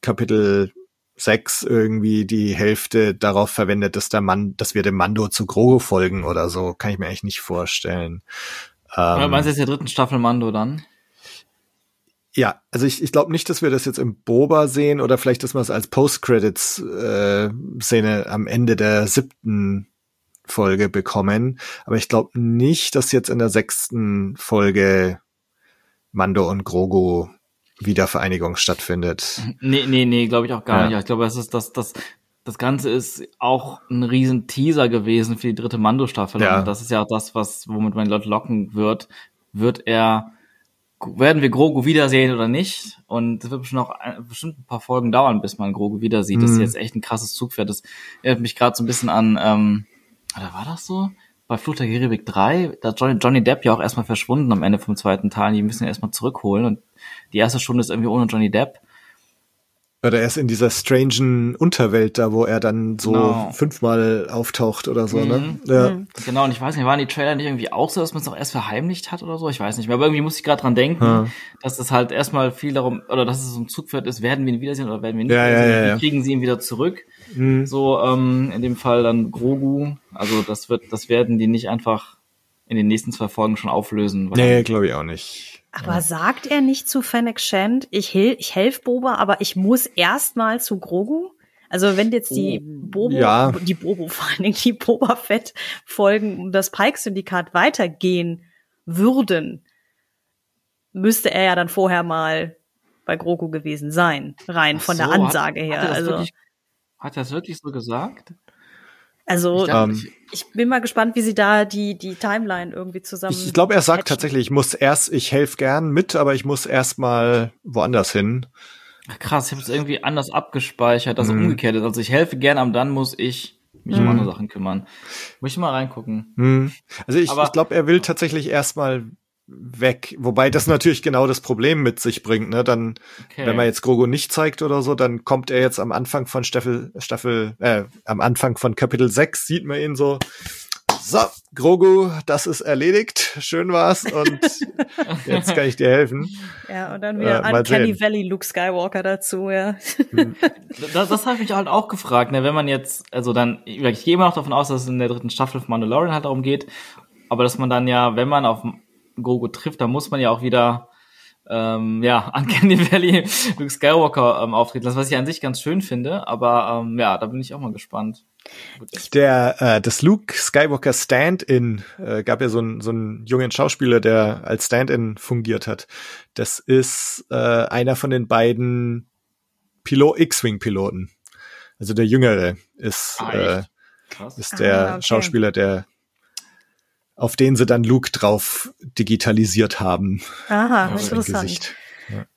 Kapitel 6 irgendwie die Hälfte darauf verwendet, dass der Mann, dass wir dem Mando zu Grogu folgen oder so, kann ich mir eigentlich nicht vorstellen. Ähm, meinst du jetzt der dritten Staffel Mando dann? Ja, also ich, ich glaube nicht, dass wir das jetzt im Boba sehen oder vielleicht, dass wir es als Post-Credits-Szene äh, am Ende der siebten Folge bekommen. Aber ich glaube nicht, dass jetzt in der sechsten Folge Mando und Grogu Wiedervereinigung stattfindet. Nee, nee, nee, glaube ich auch gar ja. nicht. Ich glaube, das ist das, das, das Ganze ist auch ein riesen Teaser gewesen für die dritte Mando-Staffel. Ja. Und das ist ja auch das, was, womit man Leute locken wird. Wird er werden wir Grogu wiedersehen oder nicht. Und es wird bestimmt noch ein, bestimmt ein paar Folgen dauern, bis man Grogu wieder sieht. Mhm. Das ist mhm. jetzt echt ein krasses Zugpferd. Das erinnert mich gerade so ein bisschen an, ähm, oder war das so? Bei Flucht der Karibik 3, da ist Johnny, Johnny Depp ja auch erstmal verschwunden am Ende vom zweiten Teil. Die müssen ihn erstmal zurückholen. Und die erste Stunde ist irgendwie ohne Johnny Depp. Oder er ist in dieser strangen Unterwelt da, wo er dann so genau. fünfmal auftaucht oder so, ne? mhm. ne? Ja. Mhm. Genau, und ich weiß nicht, waren die Trailer nicht irgendwie auch so, dass man es auch erst verheimlicht hat oder so? Ich weiß nicht mehr. Aber irgendwie muss ich gerade dran denken, ja. dass es halt erstmal viel darum, oder dass es so ein Zugpferd ist, werden wir ihn wiedersehen oder werden wir ihn nicht ja, wiedersehen? Ja, ja, Wie kriegen sie ihn wieder zurück? Mhm. So, ähm, in dem Fall dann Grogu. Also das wird, das werden die nicht einfach in den nächsten zwei Folgen schon auflösen. Nee, glaube ich auch nicht. Aber ja. sagt er nicht zu Fennec Shand, ich, hel ich helfe Boba, aber ich muss erstmal zu Grogu? Also wenn jetzt die oh, Bobo, ja. die Bobo *laughs* vor allen Dingen, die Boba Fett Folgen um das Pike-Syndikat weitergehen würden, müsste er ja dann vorher mal bei Grogu gewesen sein, rein Ach von so, der Ansage hat, her. Hat also wirklich, hat er das wirklich so gesagt? Also ich, dachte, ähm, ich, bin mal gespannt, wie sie da die die Timeline irgendwie zusammen. Ich, ich glaube, er sagt hatchen. tatsächlich, ich muss erst, ich helfe gern mit, aber ich muss erst mal woanders hin. Krass, ich habe es irgendwie anders abgespeichert, dass mhm. umgekehrt ist. Also ich helfe gern, aber dann muss ich mich mhm. um andere Sachen kümmern. Muss ich mal reingucken. Mhm. Also ich, ich glaube, er will tatsächlich erstmal weg. Wobei das natürlich genau das Problem mit sich bringt. Ne? Dann, okay. wenn man jetzt Grogu nicht zeigt oder so, dann kommt er jetzt am Anfang von Staffel, Staffel, äh, am Anfang von Kapitel 6 sieht man ihn so. So, Grogu, das ist erledigt. Schön war's und *laughs* jetzt kann ich dir helfen. Ja, und dann wieder äh, Uncanny Valley Luke Skywalker dazu, ja. Hm. Das, das habe ich halt auch gefragt, ne? wenn man jetzt, also dann, ich gehe immer noch davon aus, dass es in der dritten Staffel von Mandalorian halt darum geht, aber dass man dann ja, wenn man auf Gogo trifft, da muss man ja auch wieder ähm, ja, *laughs* Uncanny Valley Luke Skywalker ähm, auftreten lassen, was ich an sich ganz schön finde, aber ähm, ja, da bin ich auch mal gespannt. Der, äh, das Luke Skywalker Stand-in, äh, gab ja so einen so einen jungen Schauspieler, der als Stand-in fungiert hat. Das ist äh, einer von den beiden Pilot X-Wing-Piloten. Also der Jüngere ist, Ah, äh, ist der Ah, okay. Schauspieler, der auf den sie dann Luke drauf digitalisiert haben. Aha, Ja, interessant. Gesicht.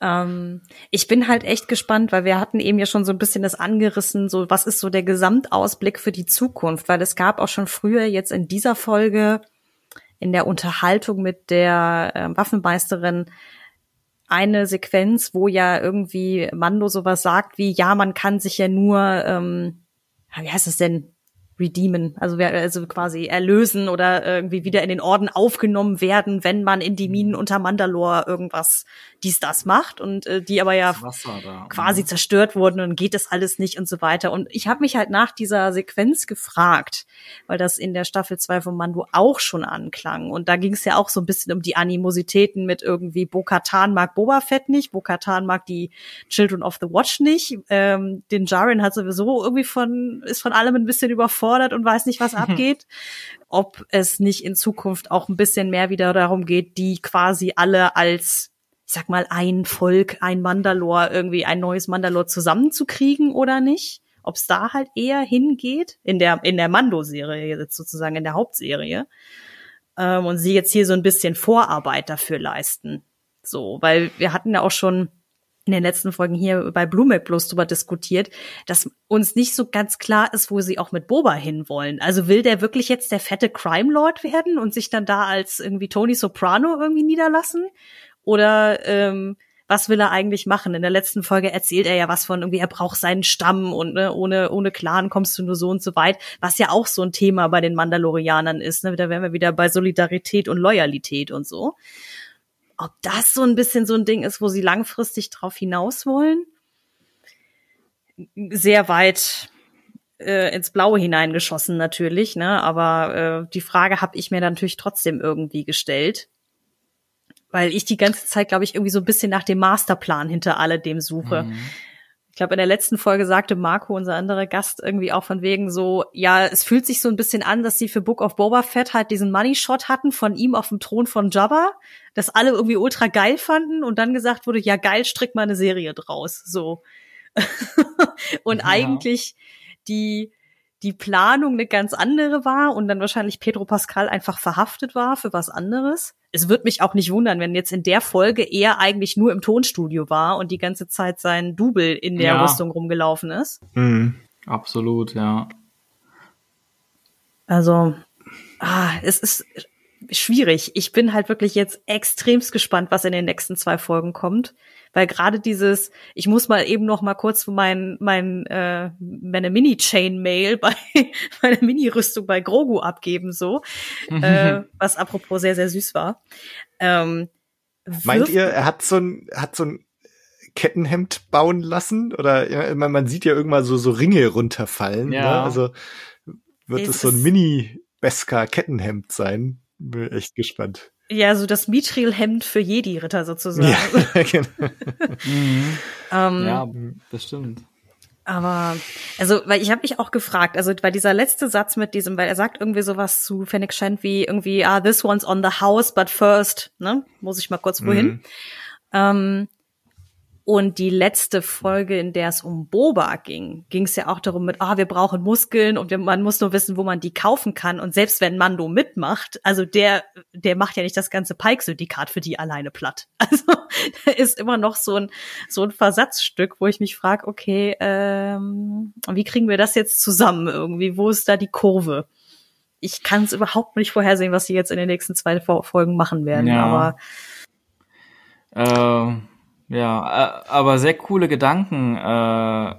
Ähm, ich bin halt echt gespannt, weil wir hatten eben ja schon so ein bisschen das angerissen, so was ist so der Gesamtausblick für die Zukunft, weil es gab auch schon früher jetzt in dieser Folge in der Unterhaltung mit der ähm, Waffenmeisterin eine Sequenz, wo ja irgendwie Mando sowas sagt wie, ja, man kann sich ja nur, ähm, wie heißt es denn, redeemen, also, also quasi erlösen oder irgendwie wieder in den Orden aufgenommen werden, wenn man in die Minen unter Mandalore irgendwas dies, das macht und äh, die aber ja da. quasi zerstört wurden und geht das alles nicht und so weiter. Und ich habe mich halt nach dieser Sequenz gefragt, weil das in der Staffel 2 von Mando auch schon anklang. Und da ging es ja auch so ein bisschen um die Animositäten mit irgendwie Bo-Katan mag Boba Fett nicht, Bo-Katan mag die Children of the Watch nicht. Ähm, den Jaren hat sowieso irgendwie von, ist von allem ein bisschen überfordert und weiß nicht, was *laughs* abgeht. Ob es nicht in Zukunft auch ein bisschen mehr wieder darum geht, die quasi alle als ich sag mal, ein Volk, ein Mandalor, irgendwie ein neues Mandalor zusammenzukriegen oder nicht. Ob es da halt eher hingeht, in der, in der Mando-Serie jetzt sozusagen, in der Hauptserie. Ähm, und sie jetzt hier so ein bisschen Vorarbeit dafür leisten. So, weil wir hatten ja auch schon in den letzten Folgen hier bei Blumek bloß drüber diskutiert, dass uns nicht so ganz klar ist, wo sie auch mit Boba hinwollen. Also will der wirklich jetzt der fette Crime Lord werden und sich dann da als irgendwie Tony Soprano irgendwie niederlassen? Oder ähm, was will er eigentlich machen? In der letzten Folge erzählt er ja was von irgendwie, er braucht seinen Stamm und ne, ohne, ohne Clan kommst du nur so und so weit, was ja auch so ein Thema bei den Mandalorianern ist. Ne? Da wären wir wieder bei Solidarität und Loyalität und so. Ob das so ein bisschen so ein Ding ist, wo sie langfristig drauf hinaus wollen? Sehr weit äh, ins Blaue hineingeschossen natürlich, ne? Aber äh, die Frage habe ich mir natürlich trotzdem irgendwie gestellt weil ich die ganze Zeit, glaube ich, irgendwie so ein bisschen nach dem Masterplan hinter alledem suche. Mhm. Ich glaube, in der letzten Folge sagte Marco, unser anderer Gast, irgendwie auch von wegen so, ja, es fühlt sich so ein bisschen an, dass sie für Book of Boba Fett halt diesen Money Shot hatten von ihm auf dem Thron von Jabba, das alle irgendwie ultra geil fanden und dann gesagt wurde, ja geil, strick mal eine Serie draus, so. *laughs* und Ja. eigentlich die die Planung eine ganz andere war und dann wahrscheinlich Pedro Pascal einfach verhaftet war für was anderes. Es wird mich auch nicht wundern, wenn jetzt in der Folge er eigentlich nur im Tonstudio war und die ganze Zeit sein Double in der Ja. Rüstung rumgelaufen ist. Mhm. Absolut, ja. Also, ah, es ist schwierig. Ich bin halt wirklich jetzt extremst gespannt, was in den nächsten zwei Folgen kommt. Weil gerade dieses, ich muss mal eben noch mal kurz mein, mein, äh, meine Mini-Chain-Mail bei *laughs* meine Mini-Rüstung bei Grogu abgeben, so, *laughs* äh, was apropos sehr, sehr süß war. Ähm, Meint ihr, er hat so ein, hat so ein Kettenhemd bauen lassen? Oder ja, man, man sieht ja irgendwann so, so Ringe runterfallen. Ja. Ne? Also wird Es es so ein Mini-Beskar-Kettenhemd sein? Bin echt gespannt. Ja, so das Mithril-Hemd für Jedi-Ritter sozusagen. Ja, *laughs* genau. Mhm. *laughs* Ähm, Ja, bestimmt. Aber, also, weil ich habe mich auch gefragt, also weil dieser letzte Satz mit diesem, weil er sagt irgendwie sowas zu Fennec Shand wie irgendwie, ah, this one's on the house, but first, ne, muss ich mal kurz wohin. Mhm. Ähm, und die letzte Folge, in der es um Boba ging, ging es ja auch darum mit, ah, wir brauchen Muskeln und wir, man muss nur wissen, wo man die kaufen kann. Und selbst wenn Mando mitmacht, also der, der macht ja nicht das ganze Pike-Syndikat für die alleine platt. *laughs* Also da ist immer noch so ein, so ein Versatzstück, wo ich mich frage, okay, ähm, wie kriegen wir das jetzt zusammen irgendwie? Wo ist da die Kurve? Ich kann es überhaupt nicht vorhersehen, was sie jetzt in den nächsten zwei Folgen machen werden. Ja. Aber Äh, ja, aber sehr coole Gedanken, äh,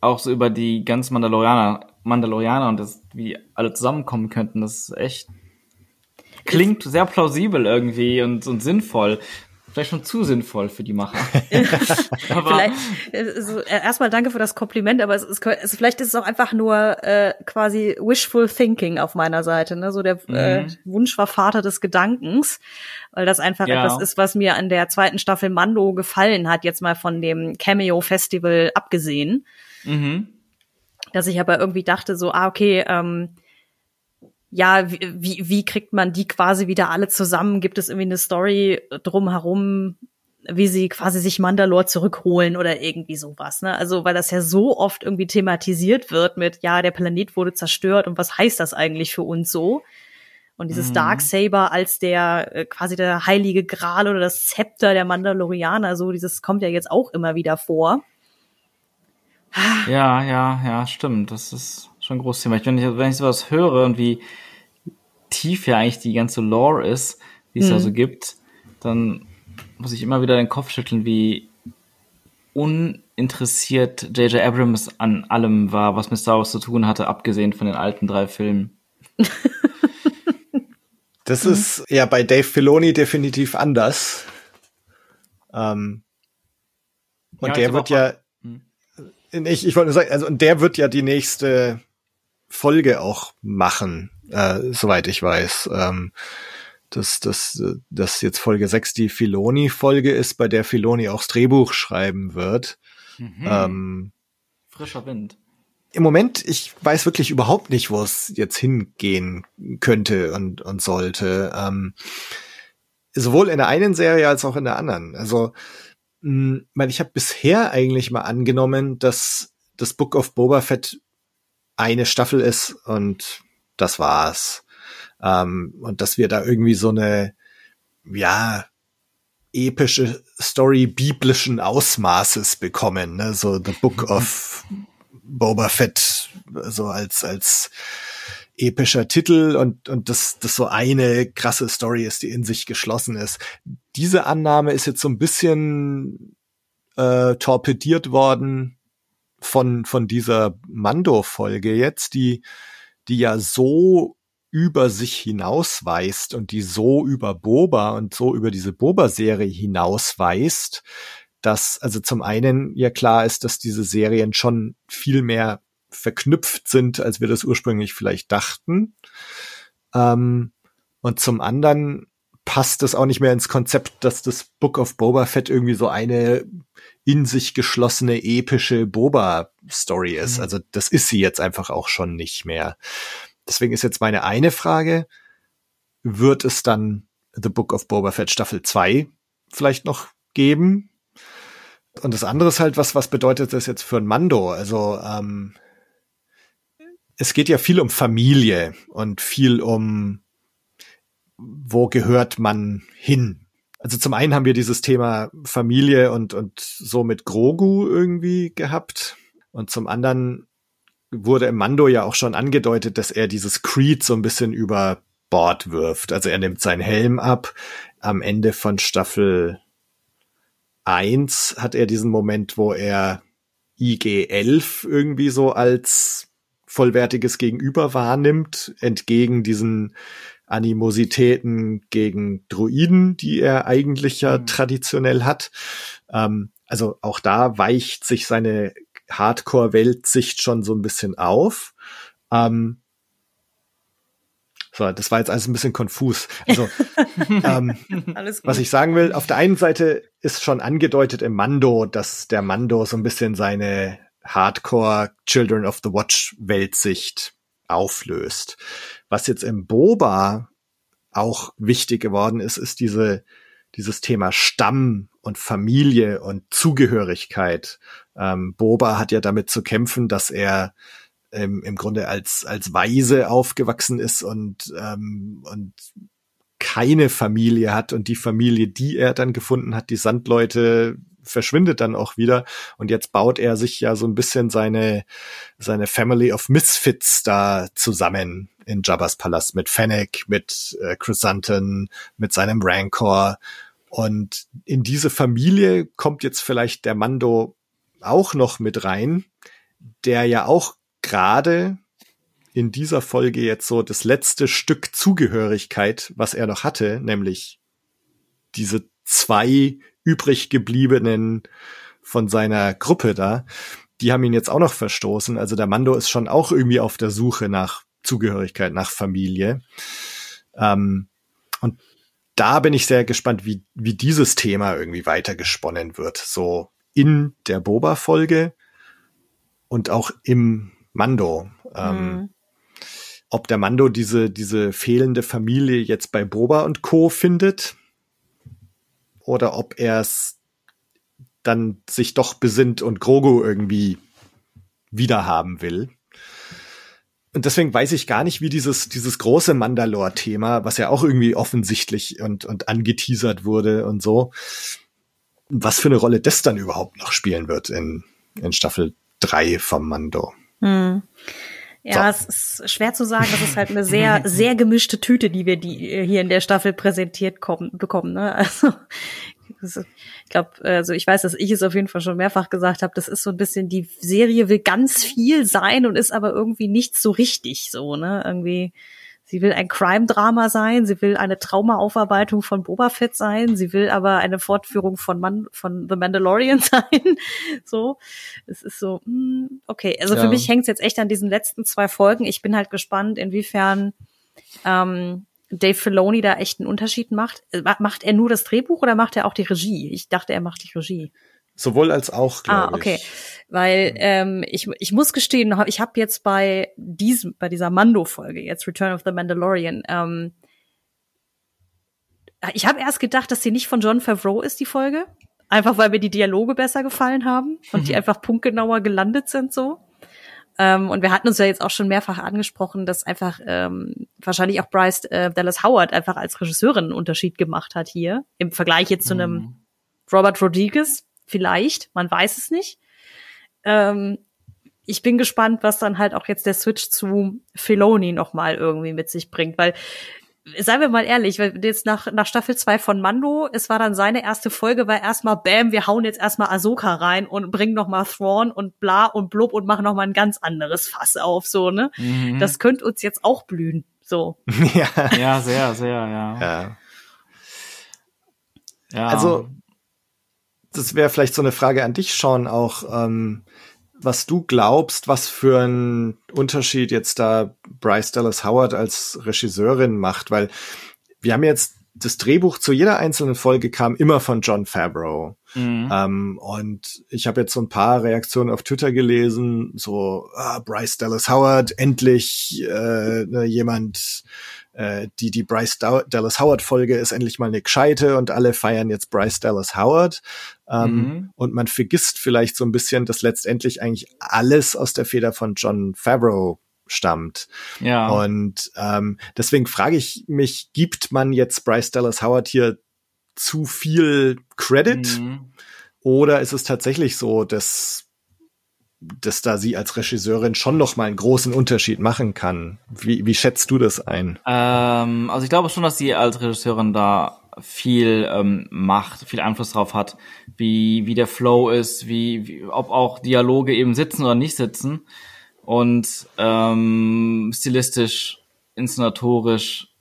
auch so über die ganzen Mandalorianer, Mandalorianer und das, wie alle zusammenkommen könnten. Das ist echt klingt sehr plausibel irgendwie und, und sinnvoll. Vielleicht schon zu sinnvoll für die Macher. *laughs* *laughs* aber Vielleicht, also, äh, erstmal danke für das Kompliment, aber es ist, es, vielleicht ist es auch einfach nur äh, quasi wishful thinking auf meiner Seite, ne? So der äh, Mhm. Wunsch war Vater des Gedankens, weil das einfach Ja. etwas ist, was mir an der zweiten Staffel Mando gefallen hat, jetzt mal von dem Cameo Festival abgesehen, mhm. dass ich aber irgendwie dachte so, ah okay, ähm, ja, wie, wie, kriegt man die quasi wieder alle zusammen? Gibt es irgendwie eine Story drumherum? wie sie quasi sich Mandalore zurückholen oder irgendwie sowas. Ne? Also weil das ja so oft irgendwie thematisiert wird mit, ja, der Planet wurde zerstört und was heißt das eigentlich für uns so? Und dieses mhm. Darksaber als der äh, quasi der heilige Gral oder das Zepter der Mandalorianer, so dieses kommt ja jetzt auch immer wieder vor. Ja, ja, ja, stimmt. Das ist schon ein großes Thema. Ich, wenn, ich, wenn ich sowas höre und wie tief ja eigentlich die ganze Lore ist, die es mhm. da so gibt, dann muss ich immer wieder den Kopf schütteln, wie uninteressiert J.J. Abrams an allem war, was mit Star Wars zu tun hatte, abgesehen von den alten drei Filmen. *laughs* das ist ja bei Dave Filoni definitiv anders. Ähm, und ja, der wird ja, ich, ich wollte nur sagen, also und der wird ja die nächste Folge auch machen, äh, soweit ich weiß. Ähm, dass, dass, dass jetzt Folge 6 die Filoni-Folge ist, bei der Filoni auch das Drehbuch schreiben wird. Mhm. Ähm, Frischer Wind. Im Moment, ich weiß wirklich überhaupt nicht, wo es jetzt hingehen könnte und, und sollte. Ähm, sowohl in der einen Serie als auch in der anderen. Also, mh, ich habe bisher eigentlich mal angenommen, dass das Book of Boba Fett eine Staffel ist und das war's. Ähm, und dass wir da irgendwie so eine, ja, epische Story biblischen Ausmaßes bekommen, ne? so The Book of Boba Fett, so als, als epischer Titel und, und das, das so eine krasse Story ist, die in sich geschlossen ist. Diese Annahme ist jetzt so ein bisschen äh, torpediert worden von, von dieser Mando-Folge jetzt, die, die ja so über sich hinausweist und die so über Boba und so über diese Boba-Serie hinausweist, dass also zum einen ja klar ist, dass diese Serien schon viel mehr verknüpft sind, als wir das ursprünglich vielleicht dachten. Ähm, und zum anderen passt es auch nicht mehr ins Konzept, dass das Book of Boba Fett irgendwie so eine in sich geschlossene epische Boba-Story ist. Mhm. Also das ist sie jetzt einfach auch schon nicht mehr. Deswegen ist jetzt meine eine Frage, wird es dann The Book of Boba Fett Staffel 2 vielleicht noch geben? Und das andere ist halt, was, was bedeutet das jetzt für ein Mando? Also, ähm, es geht ja viel um Familie und viel um, wo gehört man hin? Also zum einen haben wir dieses Thema Familie und, und so mit Grogu irgendwie gehabt. Und zum anderen wurde im Mando ja auch schon angedeutet, dass er dieses Creed so ein bisschen über Bord wirft. Also er nimmt seinen Helm ab. Am Ende von Staffel 1 hat er diesen Moment, wo er IG-11 irgendwie so als vollwertiges Gegenüber wahrnimmt, entgegen diesen Animositäten gegen Druiden, die er eigentlich ja mhm. traditionell hat. Ähm, also auch da weicht sich seine Hardcore-Weltsicht schon so ein bisschen auf. Ähm, so, das war jetzt alles ein bisschen konfus. Also, *laughs* ähm, was ich sagen will, auf der einen Seite ist schon angedeutet im Mando, dass der Mando so ein bisschen seine Hardcore Children of the Watch Weltsicht auflöst. Was jetzt im Boba auch wichtig geworden ist, ist diese, dieses Thema Stamm und Familie und Zugehörigkeit. Ähm, Boba hat ja damit zu kämpfen, dass er ähm, im Grunde als, als Weise aufgewachsen ist und, ähm, und keine Familie hat und die Familie, die er dann gefunden hat, die Sandleute, verschwindet dann auch wieder. Und jetzt baut er sich ja so ein bisschen seine seine Family of Misfits da zusammen in Jabba's Palast mit Fennec, mit äh, Chrysanthemum, mit seinem Rancor. Und in diese Familie kommt jetzt vielleicht der Mando auch noch mit rein, der ja auch gerade in dieser Folge jetzt so das letzte Stück Zugehörigkeit, was er noch hatte, nämlich diese zwei übrig gebliebenen von seiner Gruppe da, die haben ihn jetzt auch noch verstoßen. Also der Mando ist schon auch irgendwie auf der Suche nach Zugehörigkeit, nach Familie. Ähm, und da bin ich sehr gespannt, wie, wie dieses Thema irgendwie weitergesponnen wird. So in der Boba-Folge und auch im Mando. Ähm, mhm. Ob der Mando diese, diese fehlende Familie jetzt bei Boba und Co. findet, oder ob er es dann sich doch besinnt und Grogu irgendwie wiederhaben will. Und deswegen weiß ich gar nicht, wie dieses, dieses große Mandalore-Thema, was ja auch irgendwie offensichtlich und, und angeteasert wurde und so, was für eine Rolle das dann überhaupt noch spielen wird in, in Staffel drei vom Mando. Hm. Ja, so. es ist schwer zu sagen. Das ist halt eine sehr, *laughs* sehr gemischte Tüte, die wir die hier in der Staffel präsentiert kommen, bekommen. Ne? Also ich glaube, also ich weiß, dass ich es auf jeden Fall schon mehrfach gesagt habe. Das ist so ein bisschen die Serie will ganz viel sein und ist aber irgendwie nicht so richtig so. Ne, irgendwie Sie will ein Crime-Drama sein, sie will eine Traumaaufarbeitung von Boba Fett sein, sie will aber eine Fortführung von, Man von The Mandalorian *laughs* sein. so, es ist so, hm, okay. Also ja. für mich hängt es jetzt echt an diesen letzten zwei Folgen. Ich bin halt gespannt, inwiefern ähm, Dave Filoni da echt einen Unterschied macht. Äh, macht er nur das Drehbuch oder macht er auch die Regie? Ich dachte, er macht die Regie. Sowohl als auch, glaube ah, okay. Ich. Weil ähm, ich, ich muss gestehen, ich habe jetzt bei diesem, bei dieser Mando-Folge, jetzt Return of the Mandalorian, ähm, ich habe erst gedacht, dass sie nicht von John Favreau ist, die Folge. Einfach weil mir die Dialoge besser gefallen haben und mhm. die einfach punktgenauer gelandet sind so. Ähm, und wir hatten uns ja jetzt auch schon mehrfach angesprochen, dass einfach ähm, wahrscheinlich auch Bryce äh, Dallas Howard einfach als Regisseurin einen Unterschied gemacht hat hier im Vergleich jetzt zu einem mhm. Robert Rodriguez, Vielleicht, man weiß es nicht. Ähm, ich bin gespannt, was dann halt auch jetzt der Switch zu Filoni nochmal irgendwie mit sich bringt, weil seien wir mal ehrlich, weil jetzt nach, nach Staffel 2 von Mando, es war dann seine erste Folge, war erstmal Bam, wir hauen jetzt erstmal Ahsoka rein und bringen nochmal Thrawn und bla und blub und machen nochmal ein ganz anderes Fass auf, so, ne? Mhm. Das könnte uns jetzt auch blühen, so. *laughs* ja. ja, sehr, sehr, ja. Ja. ja. Also, das wäre vielleicht so eine Frage an dich, Sean, auch, ähm, was du glaubst, was für einen Unterschied jetzt da Bryce Dallas Howard als Regisseurin macht, weil wir haben jetzt das Drehbuch zu jeder einzelnen Folge kam immer von John Favreau. Mhm. Ähm, und ich habe jetzt so ein paar Reaktionen auf Twitter gelesen, so ah, Bryce Dallas Howard, endlich äh, ne, jemand, äh, die, die Bryce Dallas Howard Folge ist endlich mal eine gescheite und alle feiern jetzt Bryce Dallas Howard. Ähm, mhm. Und man vergisst vielleicht so ein bisschen, dass letztendlich eigentlich alles aus der Feder von John Favreau stammt. Ja. Und ähm, deswegen frage ich mich, gibt man jetzt Bryce Dallas Howard hier zu viel Credit? Mhm. Oder ist es tatsächlich so, dass dass da sie als Regisseurin schon noch mal einen großen Unterschied machen kann. Wie, wie schätzt du das ein? Ähm, also ich glaube schon, dass sie als Regisseurin da viel ähm, Macht, viel Einfluss drauf hat, wie, wie der Flow ist, wie, wie ob auch Dialoge eben sitzen oder nicht sitzen. Und ähm, stilistisch, inszenatorisch,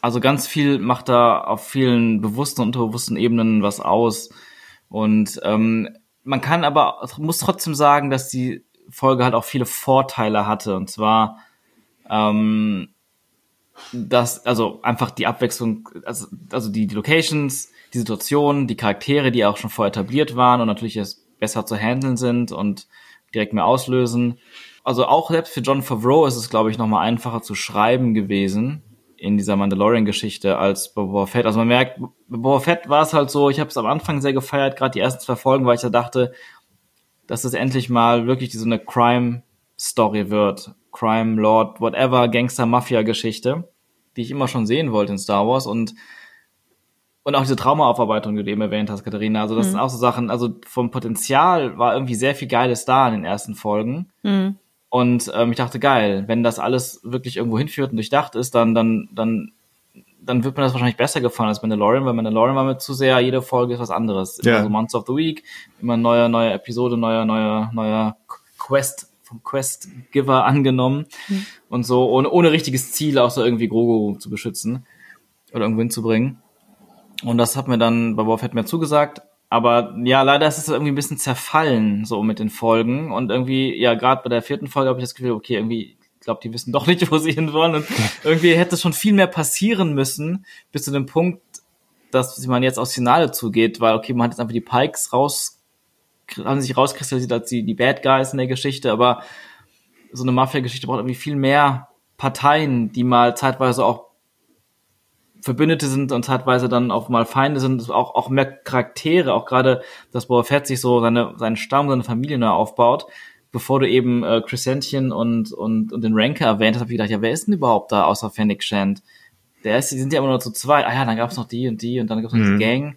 also ganz viel macht da auf vielen bewussten und unterbewussten Ebenen was aus. Und ähm, man kann aber, muss trotzdem sagen, dass die Folge halt auch viele Vorteile hatte. Und zwar, ähm, dass, also einfach die Abwechslung, also, also die, die Locations, die Situationen, die Charaktere, die auch schon vorher etabliert waren und natürlich jetzt besser zu handeln sind und direkt mehr auslösen. Also auch selbst für John Favreau ist es, glaube ich, nochmal einfacher zu schreiben gewesen, in dieser Mandalorian-Geschichte als bei Boba Fett. Also man merkt, bei Boba Fett war es halt so, ich habe es am Anfang sehr gefeiert, gerade die ersten zwei Folgen, weil ich da dachte, dass es endlich mal wirklich so eine Crime-Story wird. Crime, Lord, whatever, Gangster-Mafia-Geschichte, die ich immer schon sehen wollte in Star Wars und und auch diese Traumaaufarbeitung, die du eben erwähnt hast, Katharina. Also das mhm. sind auch so Sachen, also vom Potenzial war irgendwie sehr viel Geiles da in den ersten Folgen. Mhm. Und ähm, ich dachte, geil, wenn das alles wirklich irgendwo hinführt und durchdacht ist, dann, dann, dann, dann wird mir das wahrscheinlich besser gefallen als Mandalorian, weil Mandalorian war mir zu sehr, jede Folge ist was anderes. Immer ja. so Months of the Week, immer neue, neue Episode, neuer, neuer, neuer Quest vom Quest-Giver angenommen mhm. und so, ohne, ohne richtiges Ziel auch so irgendwie Grogu zu beschützen oder irgendwo hinzubringen. Und das hat mir dann bei Boba Fett mir zugesagt. Aber ja, leider ist es irgendwie ein bisschen zerfallen, so mit den Folgen. Und irgendwie, ja, gerade bei der vierten Folge habe ich das Gefühl, okay, irgendwie, ich glaube, die wissen *laughs* doch nicht, wo sie hinwollen. Und irgendwie hätte schon viel mehr passieren müssen, bis zu dem Punkt, dass man jetzt aufs Finale zugeht, weil, okay, man hat jetzt einfach die Pikes raus, haben sich rauskristallisiert als die, die Bad Guys in der Geschichte, aber so eine Mafia-Geschichte braucht irgendwie viel mehr Parteien, die mal zeitweise auch Verbündete sind und zeitweise dann auch mal Feinde sind, auch, auch mehr Charaktere, auch gerade, dass Boba Fett sich so seine, seinen Stamm, seine Familie neu aufbaut. Bevor du eben äh, Crescentien und, und, und den Ranker erwähnt hast, habe ich gedacht, ja, wer ist denn überhaupt da außer Fennec Shand? Der ist, die sind ja immer nur zu zweit. Ah ja, dann gab's noch die und die und dann gab's noch Mhm. diese Gang.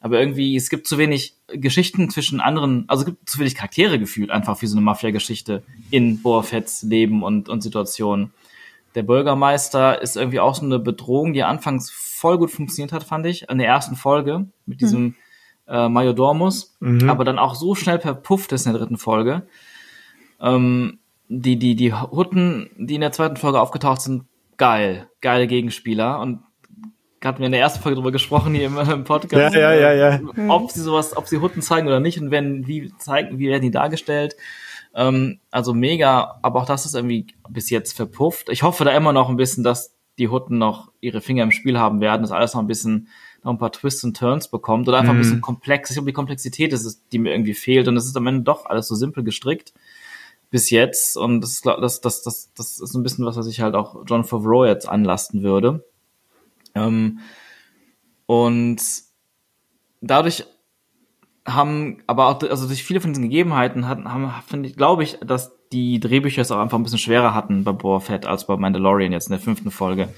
Aber irgendwie, es gibt zu wenig Geschichten zwischen anderen, also es gibt zu wenig Charaktere gefühlt einfach für so eine Mafia-Geschichte in Boba Fetts Leben und, und Situation. Der Bürgermeister ist irgendwie auch so eine Bedrohung, die anfangs voll gut funktioniert hat, fand ich, in der ersten Folge mit diesem äh, Majordomus, Mhm. aber dann auch so schnell verpufft ist in der dritten Folge. Ähm, die, die, die Hutten, die in der zweiten Folge aufgetaucht sind, geil. Geile Gegenspieler. Und hatten wir in der ersten Folge drüber gesprochen hier im, *laughs* im Podcast. Ja, ja, ja, ja. Ob sie sowas, ob sie Hutten zeigen oder nicht und wenn, wie zeigen, wie werden die dargestellt. Ähm, also mega, aber auch das ist irgendwie bis jetzt verpufft. Ich hoffe da immer noch ein bisschen, dass die Hutten noch ihre Finger im Spiel haben werden, dass alles noch ein bisschen noch ein paar Twists und Turns bekommt oder einfach ein Mhm. bisschen komplex. Ich glaube, die Komplexität ist es, die mir irgendwie fehlt und es ist am Ende doch alles so simpel gestrickt bis jetzt und das, das, das, das, das ist so ein bisschen was, was ich halt auch John Favreau jetzt anlasten würde. Ähm, und dadurch haben aber auch, also durch viele von diesen Gegebenheiten hatten, haben, finde ich, glaube ich, dass die Drehbücher es auch einfach ein bisschen schwerer hatten bei Boba Fett als bei Mandalorian jetzt in der fünften Folge.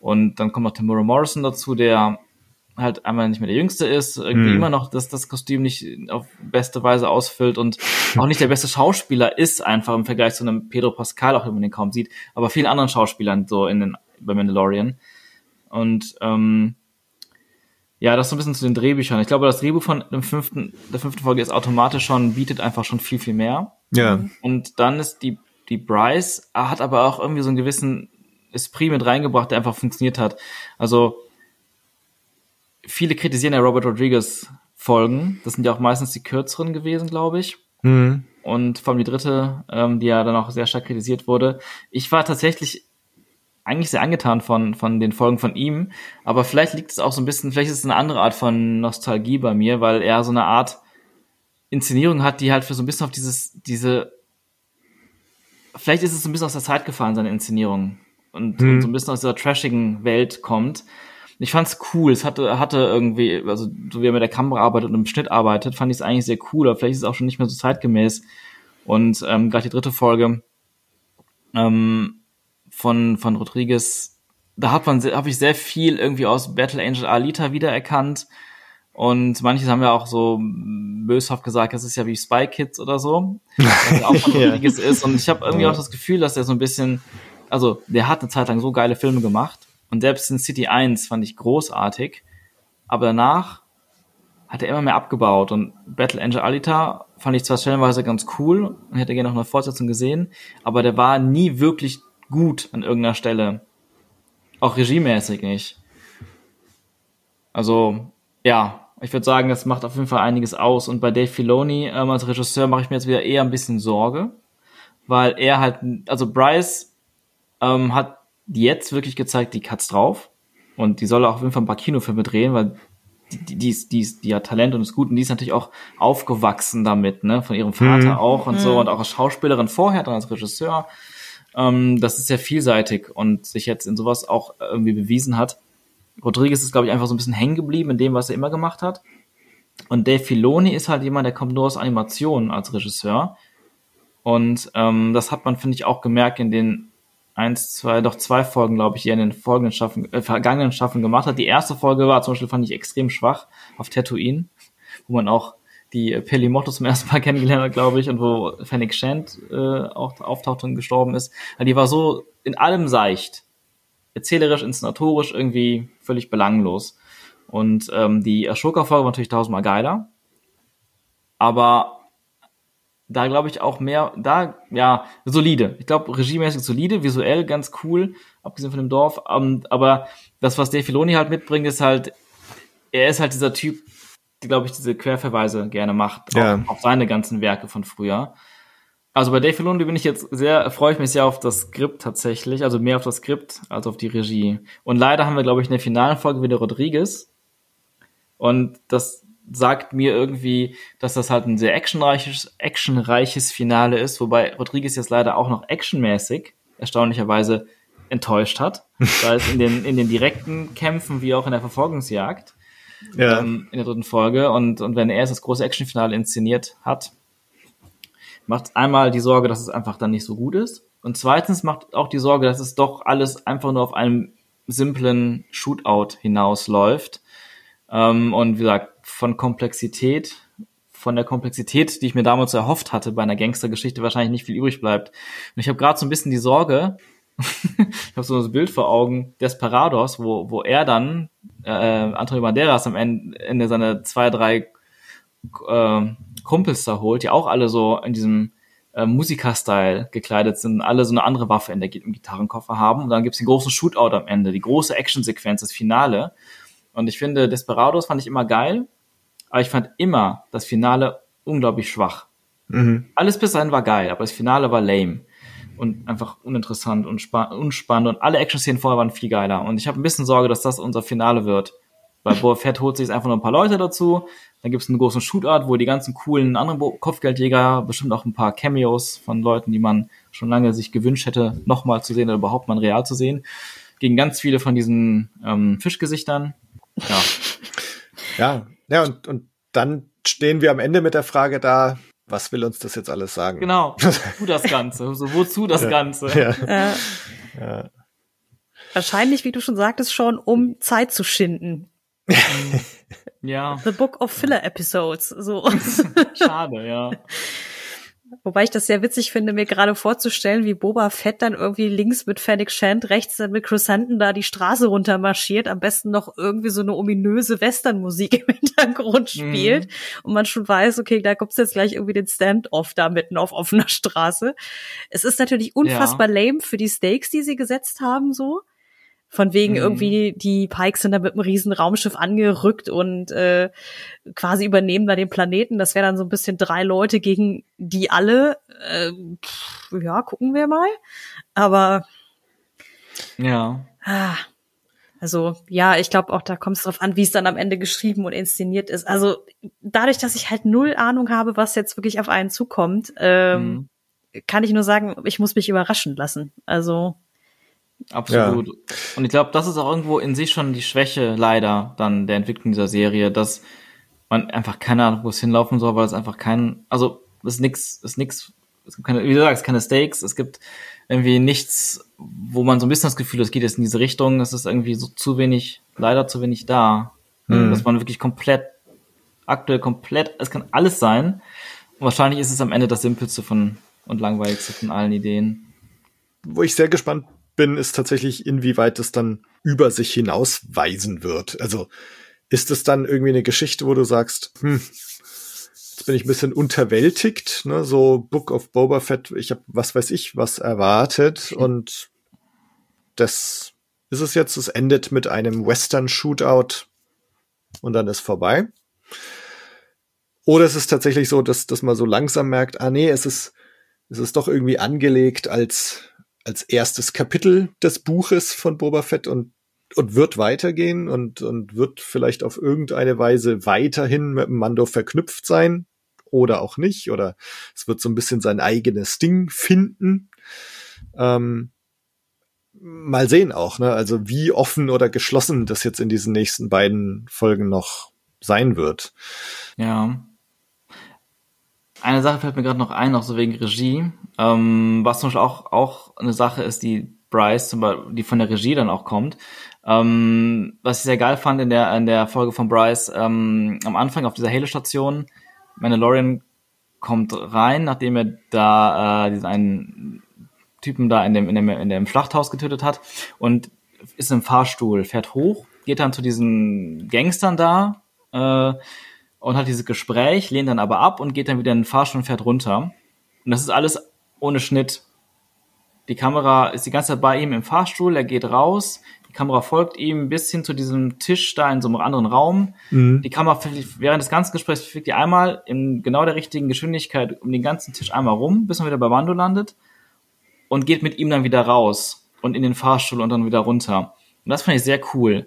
Und dann kommt noch Tamura Morrison dazu, der halt einmal nicht mehr der Jüngste ist, irgendwie Hm. immer noch das, das Kostüm nicht auf beste Weise ausfüllt und auch nicht der beste Schauspieler ist, einfach im Vergleich zu einem Pedro Pascal, auch wenn man den kaum sieht, aber vielen anderen Schauspielern so in den, bei Mandalorian. Und ähm, ja, das so ein bisschen zu den Drehbüchern. Ich glaube, das Drehbuch von dem fünften, der fünften Folge ist automatisch schon, bietet einfach schon viel, viel mehr. Ja. Und dann ist die, die Bryce, ah, hat aber auch irgendwie so einen gewissen Esprit mit reingebracht, der einfach funktioniert hat. Also, viele kritisieren ja Robert Rodriguez Folgen. Das sind ja auch meistens die kürzeren gewesen, glaube ich. Mhm. Und vor allem die dritte, ähm, die ja dann auch sehr stark kritisiert wurde. Ich war tatsächlich eigentlich sehr angetan von, von den Folgen von ihm, aber vielleicht liegt es auch so ein bisschen, vielleicht ist es eine andere Art von Nostalgie bei mir, weil er so eine Art Inszenierung hat, die halt für so ein bisschen auf dieses, diese, vielleicht ist es so ein bisschen aus der Zeit gefallen, seine Inszenierung. Und, Mhm. und so ein bisschen aus dieser trashigen Welt kommt. Ich fand's cool. Es hatte, hatte irgendwie, also so wie er mit der Kamera arbeitet und im Schnitt arbeitet, fand ich es eigentlich sehr cool, aber vielleicht ist es auch schon nicht mehr so zeitgemäß. Und ähm, gerade die dritte Folge ähm, von, von Rodriguez, da hat man, habe ich sehr viel irgendwie aus Battle Angel Alita wiedererkannt. Und manche haben ja auch so böshaft gesagt, das ist ja wie Spy Kids oder so, was ja auch von. *laughs* Rodriguez ist. Und ich habe irgendwie auch das Gefühl, dass er so ein bisschen, also der hat eine Zeit lang so geile Filme gemacht. Und selbst in City 1 fand ich großartig. Aber danach hat er immer mehr abgebaut. Und Battle Angel Alita fand ich zwar stellenweise ganz cool und hätte gerne noch eine Fortsetzung gesehen, aber der war nie wirklich gut an irgendeiner Stelle. Auch regiemäßig nicht. Also, ja, ich würde sagen, das macht auf jeden Fall einiges aus. Und bei Dave Filoni ähm, als Regisseur mache ich mir jetzt wieder eher ein bisschen Sorge, weil er halt, also Bryce ähm, hat jetzt wirklich gezeigt, die Katz drauf. Und die soll auch auf jeden Fall ein paar Kinofilme drehen, weil die, die, die, ist, die, ist, die hat Talent und ist gut und die ist natürlich auch aufgewachsen damit, ne, von ihrem Vater Mhm. auch und so und auch als Schauspielerin vorher, dann als Regisseur. Ähm, das ist sehr vielseitig und sich jetzt in sowas auch irgendwie bewiesen hat. Rodriguez ist, glaube ich, einfach so ein bisschen hängen geblieben in dem, was er immer gemacht hat. Und Dave Filoni ist halt jemand, der kommt nur aus Animationen als Regisseur. Und ähm, das hat man, finde ich, auch gemerkt in den eins, zwei, doch zwei Folgen, glaube ich, die er in den folgenden Staffeln, äh, vergangenen Staffeln gemacht hat. Die erste Folge war zum Beispiel, fand ich extrem schwach auf Tatooine, wo man auch die äh, Pelimotto zum ersten Mal *laughs* kennengelernt hat, glaube ich, und wo Fennec Shand äh, auch auftaucht und gestorben ist. Also die war so in allem seicht. Erzählerisch, inszenatorisch, irgendwie völlig belanglos. Und ähm, die Ashoka-Folge war natürlich tausendmal geiler. Aber da glaube ich auch mehr, da, ja, solide. Ich glaube, regiemäßig solide, visuell ganz cool, abgesehen von dem Dorf. Ähm, aber das, was Dave Filoni halt mitbringt, ist halt, er ist halt dieser Typ, glaube ich, diese Querverweise gerne macht, Ja. auf, auf seine ganzen Werke von früher. Also bei Dave Filoni bin ich jetzt sehr, freue ich mich sehr auf das Skript tatsächlich, also mehr auf das Skript als auf die Regie. Und leider haben wir, glaube ich, in der finalen Folge wieder Rodriguez. Und das sagt mir irgendwie, dass das halt ein sehr actionreiches, actionreiches Finale ist, wobei Rodriguez jetzt leider auch noch actionmäßig erstaunlicherweise enttäuscht hat. *laughs* Sei es in den, in den direkten Kämpfen wie auch in der Verfolgungsjagd Ja. ähm, in der dritten Folge. Und, und wenn er es das große Actionfinale inszeniert hat, macht einmal die Sorge, dass es einfach dann nicht so gut ist. Und zweitens macht auch die Sorge, dass es doch alles einfach nur auf einem simplen Shootout hinausläuft. Ähm, und wie gesagt, von Komplexität, von der Komplexität, die ich mir damals erhofft hatte bei einer Gangstergeschichte, wahrscheinlich nicht viel übrig bleibt. Und ich habe gerade so ein bisschen die Sorge, *laughs* ich habe so das Bild vor Augen, Desperados, wo, wo er dann, äh, Antonio Banderas am Ende, Ende seine zwei, drei äh, Kumpels da holt, die auch alle so in diesem äh, Musiker-Style gekleidet sind, alle so eine andere Waffe in der, im Gitarrenkoffer haben. Und dann gibt's den großen Shootout am Ende, die große Actionsequenz, das Finale. Und ich finde, Desperados fand ich immer geil, aber ich fand immer das Finale unglaublich schwach. Mhm. Alles bis dahin war geil, aber das Finale war lame und einfach uninteressant und spa- unspannend und alle Action-Szenen vorher waren viel geiler. Und ich habe ein bisschen Sorge, dass das unser Finale wird. Weil Boba Fett holt sich einfach nur ein paar Leute dazu. Dann gibt es einen großen Shootout, wo die ganzen coolen anderen Kopfgeldjäger, bestimmt auch ein paar Cameos von Leuten, die man schon lange sich gewünscht hätte, nochmal zu sehen oder überhaupt mal real zu sehen, gegen ganz viele von diesen ähm, Fischgesichtern. Ja, Ja, ja, und, und dann stehen wir am Ende mit der Frage da, was will uns das jetzt alles sagen? genau. *laughs* Wozu das Ganze? So, wozu das Ganze? Ja, Äh, ja. wahrscheinlich, wie du schon sagtest, schon, um Zeit zu schinden. Ja, The Book of Filler Episodes. So. schade, ja. Wobei ich das sehr witzig finde, mir gerade vorzustellen, wie Boba Fett dann irgendwie links mit Fennec Shand, rechts dann mit Chrysanthemum da die Straße runter marschiert, am besten noch irgendwie so eine ominöse Westernmusik *laughs* im Hintergrund spielt und man schon weiß, okay, da gibt's jetzt gleich irgendwie den Stand-off da mitten auf offener Straße. Es ist natürlich unfassbar lame für die Stakes, die sie gesetzt haben, so. Von wegen Mhm. irgendwie, die Pikes sind da mit einem riesen Raumschiff angerückt und äh, quasi übernehmen da den Planeten. Das wäre dann so ein bisschen drei Leute gegen die alle. Äh, pff, ja, gucken wir mal. Aber Ja. ah, also ja, ich glaube auch, da kommt es drauf an, wie es dann am Ende geschrieben und inszeniert ist. Also dadurch, dass ich halt null Ahnung habe, was jetzt wirklich auf einen zukommt, ähm, Mhm. kann ich nur sagen, ich muss mich überraschen lassen. Also Absolut. Und ich glaube, das ist auch irgendwo in sich schon die Schwäche leider dann der Entwicklung dieser Serie, dass man einfach keine Ahnung, wo es hinlaufen soll, weil es einfach kein, also es ist nix, es ist nix, es gibt keine, wie du sagst, keine Stakes, es gibt irgendwie nichts, wo man so ein bisschen das Gefühl hat, es geht jetzt in diese Richtung, es ist irgendwie so zu wenig, leider zu wenig da, Mhm. dass man wirklich komplett, aktuell komplett, es kann alles sein. Und wahrscheinlich ist es am Ende das simpelste von und langweiligste von allen Ideen. Wo ich sehr gespannt bin, ist tatsächlich, inwieweit es dann über sich hinausweisen wird. Also ist es dann irgendwie eine Geschichte, wo du sagst, hm, jetzt bin ich ein bisschen unterwältigt, ne? so Book of Boba Fett, ich habe was weiß ich was erwartet und das ist es jetzt, es endet mit einem Western Shootout und dann ist vorbei. Oder es ist tatsächlich so, dass, dass man so langsam merkt, ah nee, es ist, es ist doch irgendwie angelegt als, als erstes Kapitel des Buches von Boba Fett und, und wird weitergehen und, und wird vielleicht auf irgendeine Weise weiterhin mit dem Mando verknüpft sein oder auch nicht. Oder es wird so ein bisschen sein eigenes Ding finden. Ähm, mal sehen auch, ne? Also wie offen oder geschlossen das jetzt in diesen nächsten beiden Folgen noch sein wird. Ja. Eine Sache fällt mir gerade noch ein, auch so wegen Regie. Ähm, was zum Beispiel auch, auch eine Sache ist, die Bryce, zum Beispiel, die von der Regie dann auch kommt. Ähm, was ich sehr geil fand in der, in der Folge von Bryce, ähm, am Anfang auf dieser Halo-Station, Mandalorian kommt rein, nachdem er da äh, diesen einen Typen da in dem, in dem, in dem Schlachthaus getötet hat und ist im Fahrstuhl, fährt hoch, geht dann zu diesen Gangstern da, äh, und hat dieses Gespräch, lehnt dann aber ab und geht dann wieder in den Fahrstuhl und fährt runter. Und das ist alles ohne Schnitt. Die Kamera ist die ganze Zeit bei ihm im Fahrstuhl, er geht raus, die Kamera folgt ihm bis hin zu diesem Tisch da in so einem anderen Raum. Die Kamera während des ganzen Gesprächs fliegt die einmal in genau der richtigen Geschwindigkeit um den ganzen Tisch einmal rum, bis man wieder bei Mando landet und geht mit ihm dann wieder raus und in den Fahrstuhl und dann wieder runter. Und das fand ich sehr cool.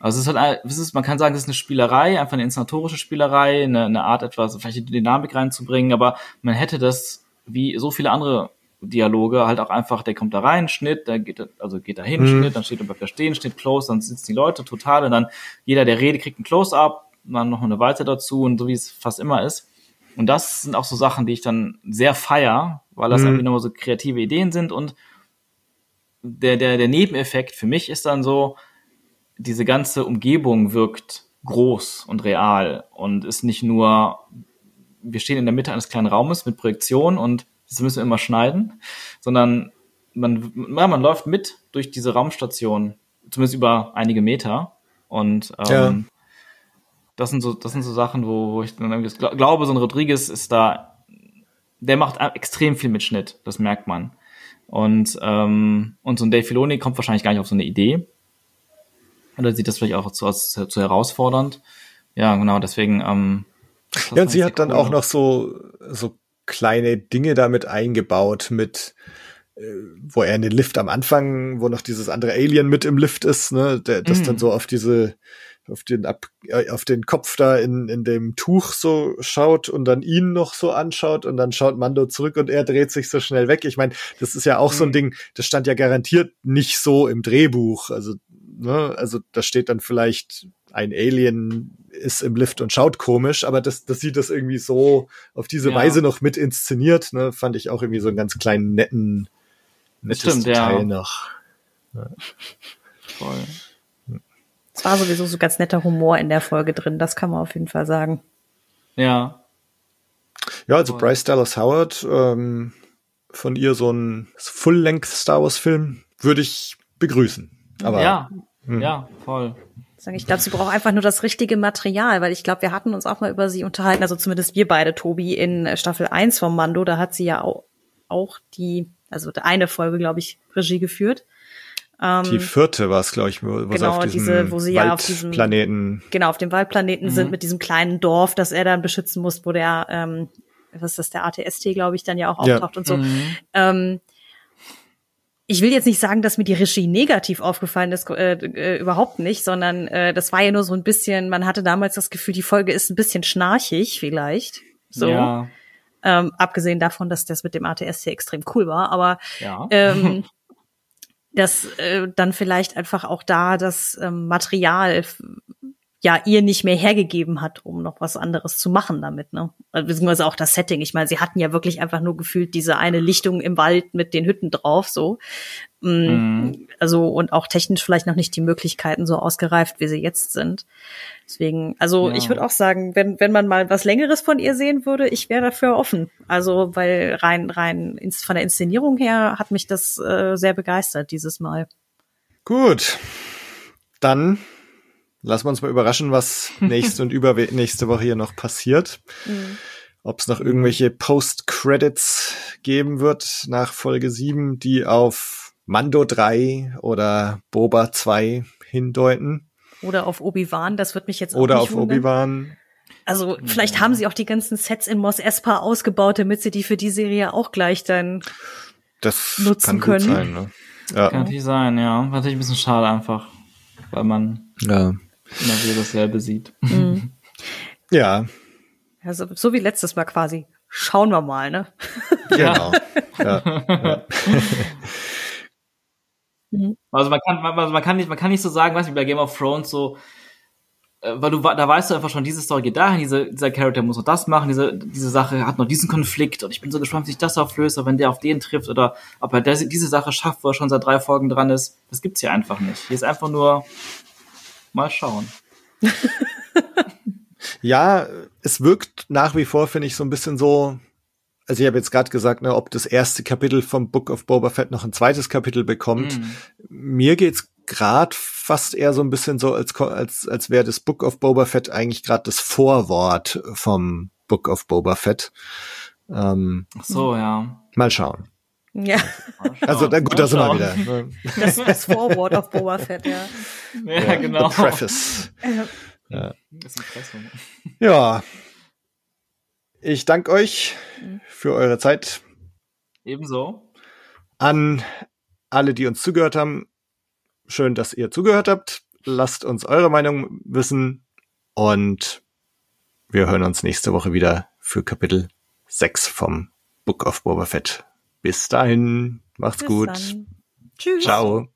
Also es ist halt, es ist, man kann sagen, es ist eine Spielerei, einfach eine inszenatorische Spielerei, eine, eine Art etwas, vielleicht die Dynamik reinzubringen, aber man hätte das wie so viele andere Dialoge halt auch einfach, der kommt da rein, Schnitt, der geht, also geht da hin, Mhm. Schnitt, dann steht er bleibt da stehen, Schnitt, Close, dann sitzen die Leute total und dann jeder, der redet, kriegt ein Close-Up, dann noch eine Weite dazu und so wie es fast immer ist. Und das sind auch so Sachen, die ich dann sehr feier, weil das Mhm. irgendwie nochmal so kreative Ideen sind und der, der, der Nebeneffekt für mich ist dann so, diese ganze Umgebung wirkt groß und real und ist nicht nur, wir stehen in der Mitte eines kleinen Raumes mit Projektion und das müssen wir immer schneiden, sondern man, ja, man läuft mit durch diese Raumstation, zumindest über einige Meter und ähm, Ja. das sind so, das sind so Sachen, wo, wo ich dann irgendwie gl- glaube, so ein Rodriguez ist da, der macht extrem viel mit Schnitt, das merkt man. Und, ähm, und so ein Dave Filoni kommt wahrscheinlich gar nicht auf so eine Idee. Oder sieht das vielleicht auch zu, als, zu herausfordernd. Ja, genau, deswegen, ähm, Ja, und sie hat dann cool. auch noch so, so kleine Dinge damit eingebaut mit, äh, wo er in den Lift am Anfang, wo noch dieses andere Alien mit im Lift ist, ne, der, das Mhm. dann so auf diese, auf den, ab, äh, auf den Kopf da in, in dem Tuch so schaut und dann ihn noch so anschaut und dann schaut Mando zurück und er dreht sich so schnell weg. Ich meine, das ist ja auch so ein Mhm. Ding, das stand ja garantiert nicht so im Drehbuch. Also, ne, also da steht dann vielleicht ein Alien ist im Lift und schaut komisch, aber das, das sieht das irgendwie so auf diese Ja. Weise noch mit inszeniert, ne, fand ich auch irgendwie so einen ganz kleinen netten, nettes stimmt, ja. Detail noch. *laughs* Voll. Es war sowieso so ganz netter Humor in der Folge drin, das kann man auf jeden Fall sagen. Ja, Ja, also Voll. Bryce Dallas Howard, ähm, von ihr so ein Full-Length Star Wars Film würde ich begrüßen. Aber ja, hm. ja, voll. Ich glaube, sie braucht einfach nur das richtige Material, weil ich glaube, wir hatten uns auch mal über sie unterhalten, also zumindest wir beide, Tobi, in äh, Staffel 1 vom Mando, da hat sie ja auch, auch die, also eine Folge, glaube ich, Regie geführt. Ähm, die vierte war es, glaube ich, wo, Genau, auf diesem diese, wo sie ja auf diesem- Waldplaneten genau, auf dem Waldplaneten Mhm. sind mit diesem kleinen Dorf, das er dann beschützen muss, wo der, ähm, was ist das, der ATST, glaube ich, dann ja auch Ja. auftaucht und so. Mhm. Ähm, ich will jetzt nicht sagen, dass mir die Regie negativ aufgefallen ist, äh, äh, überhaupt nicht, sondern äh, das war ja nur so ein bisschen, man hatte damals das Gefühl, die Folge ist ein bisschen schnarchig vielleicht. So. Ja, Ähm, abgesehen davon, dass das mit dem ATST extrem cool war, aber ja. ähm, *laughs* dass äh, dann vielleicht einfach auch da das ähm, Material ja ihr nicht mehr hergegeben hat, um noch was anderes zu machen damit, ne? Also, Beziehungsweise auch das Setting. Ich meine, sie hatten ja wirklich einfach nur gefühlt diese eine Lichtung im Wald mit den Hütten drauf, so. Mm, Mhm. Also und auch technisch vielleicht noch nicht die Möglichkeiten so ausgereift, wie sie jetzt sind. Deswegen, also Ja. ich würde auch sagen, wenn wenn man mal was Längeres von ihr sehen würde, ich wäre dafür offen. Also weil rein rein von der Inszenierung her hat mich das äh, sehr begeistert dieses Mal. Gut. Dann lassen wir uns mal überraschen, was *laughs* nächste und übernächste Woche hier noch passiert. Ob es noch irgendwelche Post-Credits geben wird nach Folge 7, die auf Mando 3 oder Boba 2 hindeuten. Oder auf Obi-Wan, das wird mich jetzt auch Oder auf. Obi-Wan. Also vielleicht haben sie auch die ganzen Sets in Mos Espa ausgebaut, damit sie die für die Serie auch gleich dann. Das Nutzen kann gut können. sein. Ne? Ja. Kann natürlich sein, ja. War Natürlich ein bisschen schade einfach, weil man ja. Immer wieder dasselbe sieht. *laughs* Ja, Also so wie letztes Mal quasi. Schauen wir mal, ne? *laughs* genau. ja. Ja. *laughs* Also man kann, man, man kann nicht, man kann nicht so sagen, was wie bei Game of Thrones so, äh, weil du, da weißt du einfach schon, diese Story geht dahin, diese, dieser Charakter muss noch das machen, diese, diese Sache hat noch diesen Konflikt und ich bin so gespannt, wie sich das auflöst, oder wenn der auf den trifft oder ob er das, diese Sache schafft, wo er schon seit drei Folgen dran ist. Das gibt's hier einfach nicht. Hier ist einfach nur mal schauen. *laughs* Ja, es wirkt nach wie vor, finde ich, so ein bisschen so. Also ich habe jetzt gerade gesagt, ne, ob das erste Kapitel vom Book of Boba Fett noch ein zweites Kapitel bekommt. Mhm. Mir geht's gerade fast eher so ein bisschen so, als als als wäre das Book of Boba Fett eigentlich gerade das Vorwort vom Book of Boba Fett. Ähm, Ach so, ja. mal schauen. Ja. Also da, gut, Mal da sind wir wieder. das, das Vorwort auf Boba Fett, ja. Ja, genau. The Preface. Das ist Impressum. Ja. Ich danke euch für eure Zeit. Ebenso. An alle, die uns zugehört haben, schön, dass ihr zugehört habt. Lasst uns eure Meinung wissen und wir hören uns nächste Woche wieder für Kapitel 6 vom Book of Boba Fett. Bis dahin, macht's Bis gut. Dann. Tschüss. Ciao.